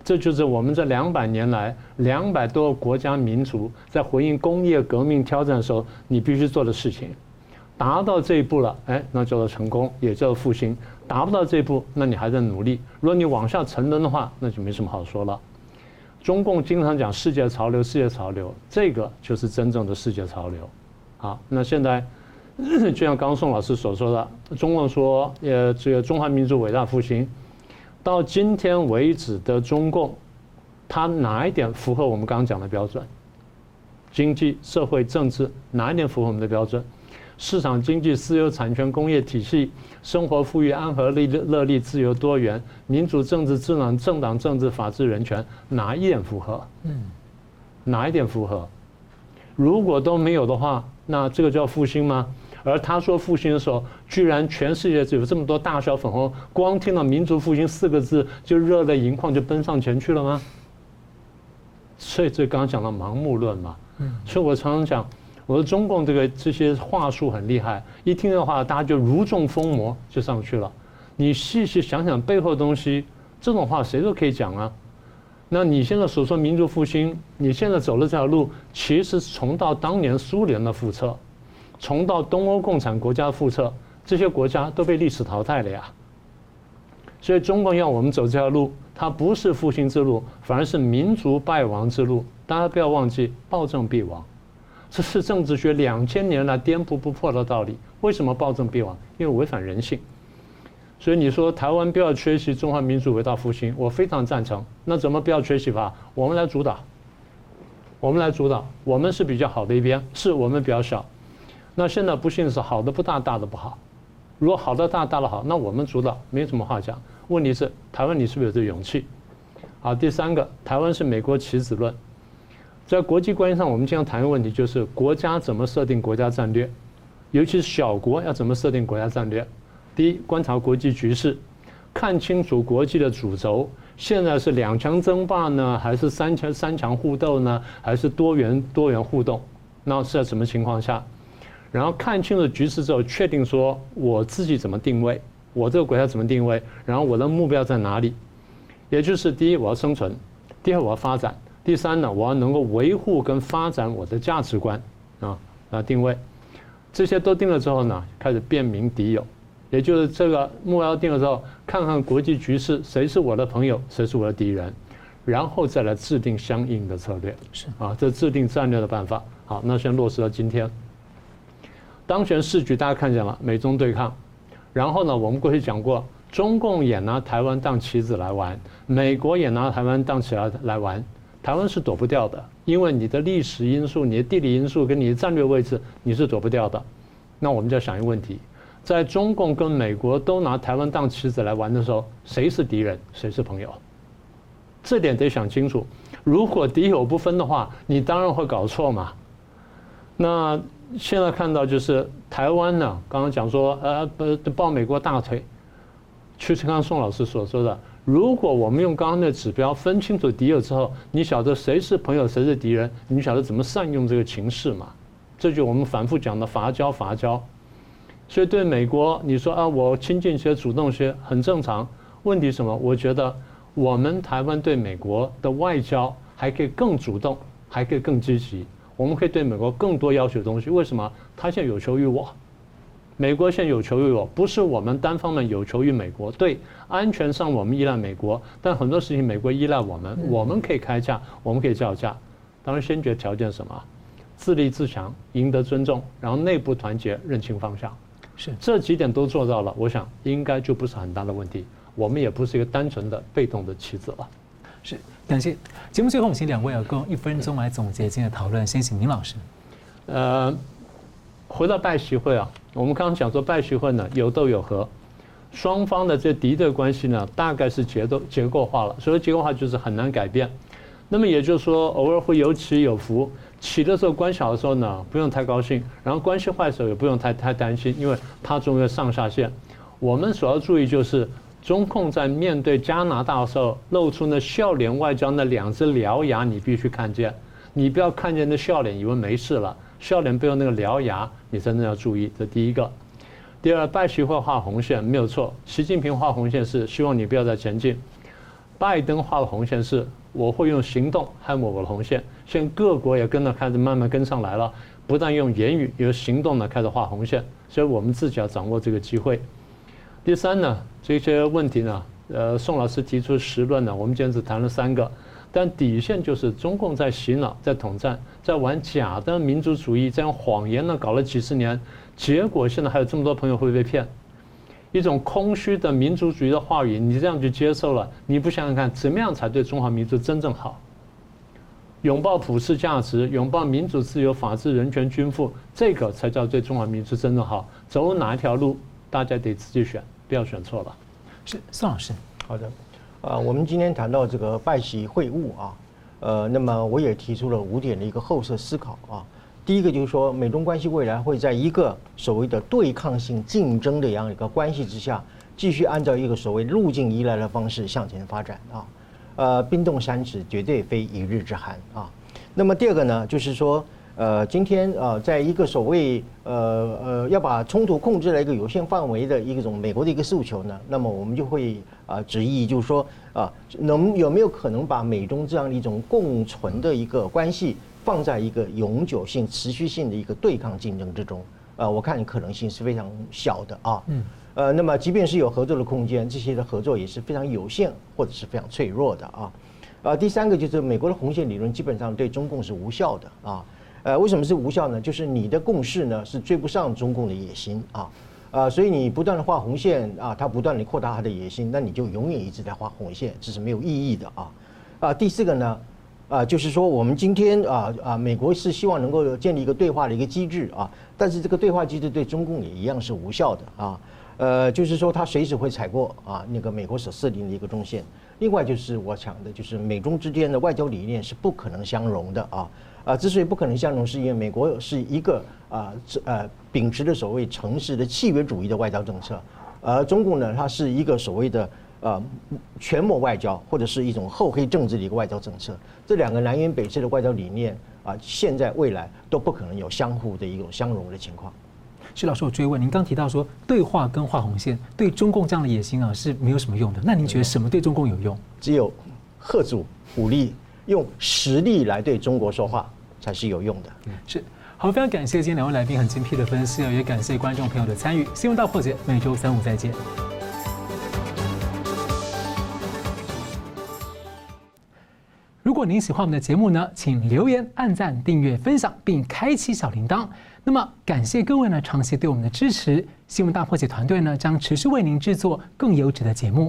这就是我们这两百年来两百多个国家民族在回应工业革命挑战的时候，你必须做的事情。达到这一步了，哎，那叫做成功，也叫做复兴。达不到这一步，那你还在努力。如果你往下沉沦的话，那就没什么好说了。中共经常讲世界潮流，世界潮流，这个就是真正的世界潮流。好，那现在。就像刚刚宋老师所说的，中共说，呃，这个中华民族伟大复兴，到今天为止的中共，它哪一点符合我们刚刚讲的标准？经济、社会、政治哪一点符合我们的标准？市场经济、私有产权、工业体系、生活富裕、安和利乐利、自由多元、民主政治、智能政党政治、法治人权，哪一点符合？嗯，哪一点符合？如果都没有的话，那这个叫复兴吗？而他说复兴的时候，居然全世界只有这么多大小粉红，光听到“民族复兴”四个字就热泪盈眶，就奔上前去了吗？所以这刚刚讲到盲目论嘛。所以我常常讲，我说中共这个这些话术很厉害，一听的话，大家就如中疯魔，就上去了。你细细想想背后的东西，这种话谁都可以讲啊。那你现在所说民族复兴，你现在走的这条路，其实重蹈当年苏联的覆辙。重蹈东欧共产国家的覆辙，这些国家都被历史淘汰了呀。所以中共要我们走这条路，它不是复兴之路，反而是民族败亡之路。大家不要忘记，暴政必亡，这是政治学两千年来颠扑不破的道理。为什么暴政必亡？因为违反人性。所以你说台湾不要缺席中华民族伟大复兴，我非常赞成。那怎么不要缺席法？我们来主导，我们来主导，我们是比较好的一边，是我们比较小。那现在不幸是好的不大，大的不好。如果好的大，大的好，那我们主导没什么话讲。问题是台湾，你是不是有这勇气？好，第三个，台湾是美国棋子论，在国际关系上，我们经常谈的问题就是国家怎么设定国家战略，尤其是小国要怎么设定国家战略。第一，观察国际局势，看清楚国际的主轴，现在是两强争霸呢，还是三强三强互斗呢，还是多元多元互动？那是在什么情况下？然后看清楚局势之后，确定说我自己怎么定位，我这个国家怎么定位，然后我的目标在哪里？也就是第一，我要生存；第二，我要发展；第三呢，我要能够维护跟发展我的价值观啊啊定位。这些都定了之后呢，开始辨明敌友，也就是这个目标定了之后，看看国际局势，谁是我的朋友，谁是我的敌人，然后再来制定相应的策略。是啊，这制定战略的办法。好，那先落实到今天。当前时局大家看见了，美中对抗。然后呢，我们过去讲过。中共也拿台湾当棋子来玩，美国也拿台湾当棋来来玩，台湾是躲不掉的，因为你的历史因素、你的地理因素跟你的战略位置，你是躲不掉的。那我们就要想一个问题，在中共跟美国都拿台湾当棋子来玩的时候，谁是敌人，谁是朋友？这点得想清楚。如果敌友不分的话，你当然会搞错嘛。那现在看到就是台湾呢，刚刚讲说，呃，不抱美国大腿。就是刚刚宋老师所说的，如果我们用刚刚的指标分清楚敌友之后，你晓得谁是朋友，谁是敌人，你晓得怎么善用这个情势嘛？这就我们反复讲的伐交伐交。所以对美国，你说啊，我亲近些、主动些，很正常。问题什么？我觉得我们台湾对美国的外交还可以更主动，还可以更积极。我们可以对美国更多要求的东西。为什么？他现在有求于我。美国现在有求于我，不是我们单方面有求于美国。对，安全上我们依赖美国，但很多事情美国依赖我们，我们可以开价，我们可以叫价。当然，先决条件是什么？自立自强，赢得尊重，然后内部团结，认清方向。是这几点都做到了，我想应该就不是很大的问题。我们也不是一个单纯的被动的棋子了。是，感谢。节目最后，我们请两位啊，共用一分钟来总结今天的讨论。先请明老师。呃。回到拜习会啊，我们刚刚讲说拜习会呢，有斗有和，双方的这敌对关系呢，大概是结构结构化了，所以结构化就是很难改变。那么也就是说，偶尔会有起有伏，起的时候关系好的时候呢，不用太高兴；然后关系坏的时候也不用太太担心，因为它总有上下限。我们所要注意就是，中控在面对加拿大的时候，露出那笑脸外交那两只獠牙，你必须看见，你不要看见那笑脸以为没事了。笑脸背后那个獠牙，你真的要注意。这第一个，第二，拜习会画红线没有错。习近平画红线是希望你不要再前进，拜登画的红线是我会用行动捍卫我的红线。现在各国也跟着开始慢慢跟上来了，不但用言语，用行动呢开始画红线。所以我们自己要掌握这个机会。第三呢，这些问题呢，呃，宋老师提出十论呢，我们今天只谈了三个。但底线就是中共在洗脑，在统战，在玩假的民族主义，在用谎言呢搞了几十年，结果现在还有这么多朋友会被骗，一种空虚的民族主义的话语，你这样就接受了，你不想想看，怎么样才对中华民族真正好？拥抱普世价值，拥抱民主、自由、法治、人权、均富，这个才叫对中华民族真正好。走哪一条路，大家得自己选，不要选错了。是宋老师，好的。啊，我们今天谈到这个拜习会晤啊，呃，那么我也提出了五点的一个后设思考啊。第一个就是说，美中关系未来会在一个所谓的对抗性竞争的样一个关系之下，继续按照一个所谓路径依赖的方式向前发展啊。呃，冰冻三尺绝对非一日之寒啊。那么第二个呢，就是说。呃，今天啊，在一个所谓呃呃要把冲突控制在一个有限范围的一种美国的一个诉求呢，那么我们就会啊质疑，就是说啊，能有没有可能把美中这样的一种共存的一个关系放在一个永久性、持续性的一个对抗竞争之中？啊，我看可能性是非常小的啊。嗯。呃，那么即便是有合作的空间，这些的合作也是非常有限或者是非常脆弱的啊。啊，第三个就是美国的红线理论基本上对中共是无效的啊。呃，为什么是无效呢？就是你的共识呢是追不上中共的野心啊，呃，所以你不断的画红线啊，它不断的扩大它的野心，那你就永远一直在画红线，这是没有意义的啊。啊，第四个呢，啊，就是说我们今天啊啊，美国是希望能够建立一个对话的一个机制啊，但是这个对话机制对中共也一样是无效的啊。呃，就是说他随时会踩过啊那个美国所设定的一个中线。另外就是我讲的，就是美中之间的外交理念是不可能相容的啊啊，之所以不可能相容，是因为美国是一个啊呃秉持的所谓城市的契约主义的外交政策，而中共呢，它是一个所谓的呃全面外交或者是一种厚黑政治的一个外交政策。这两个南辕北辙的外交理念啊，现在未来都不可能有相互的一种相容的情况。徐老师，我追问您，刚提到说对话跟画红线对中共这样的野心啊是没有什么用的。那您觉得什么对中共有用？只有吓阻、武力，用实力来对中国说话才是有用的。是，好，非常感谢今天两位来宾很精辟的分析，也感谢观众朋友的参与。新闻大破解，每周三五再见。如果您喜欢我们的节目呢，请留言、按赞、订阅、分享，并开启小铃铛。那么，感谢各位呢长期对我们的支持。新闻大破解团队呢将持续为您制作更优质的节目。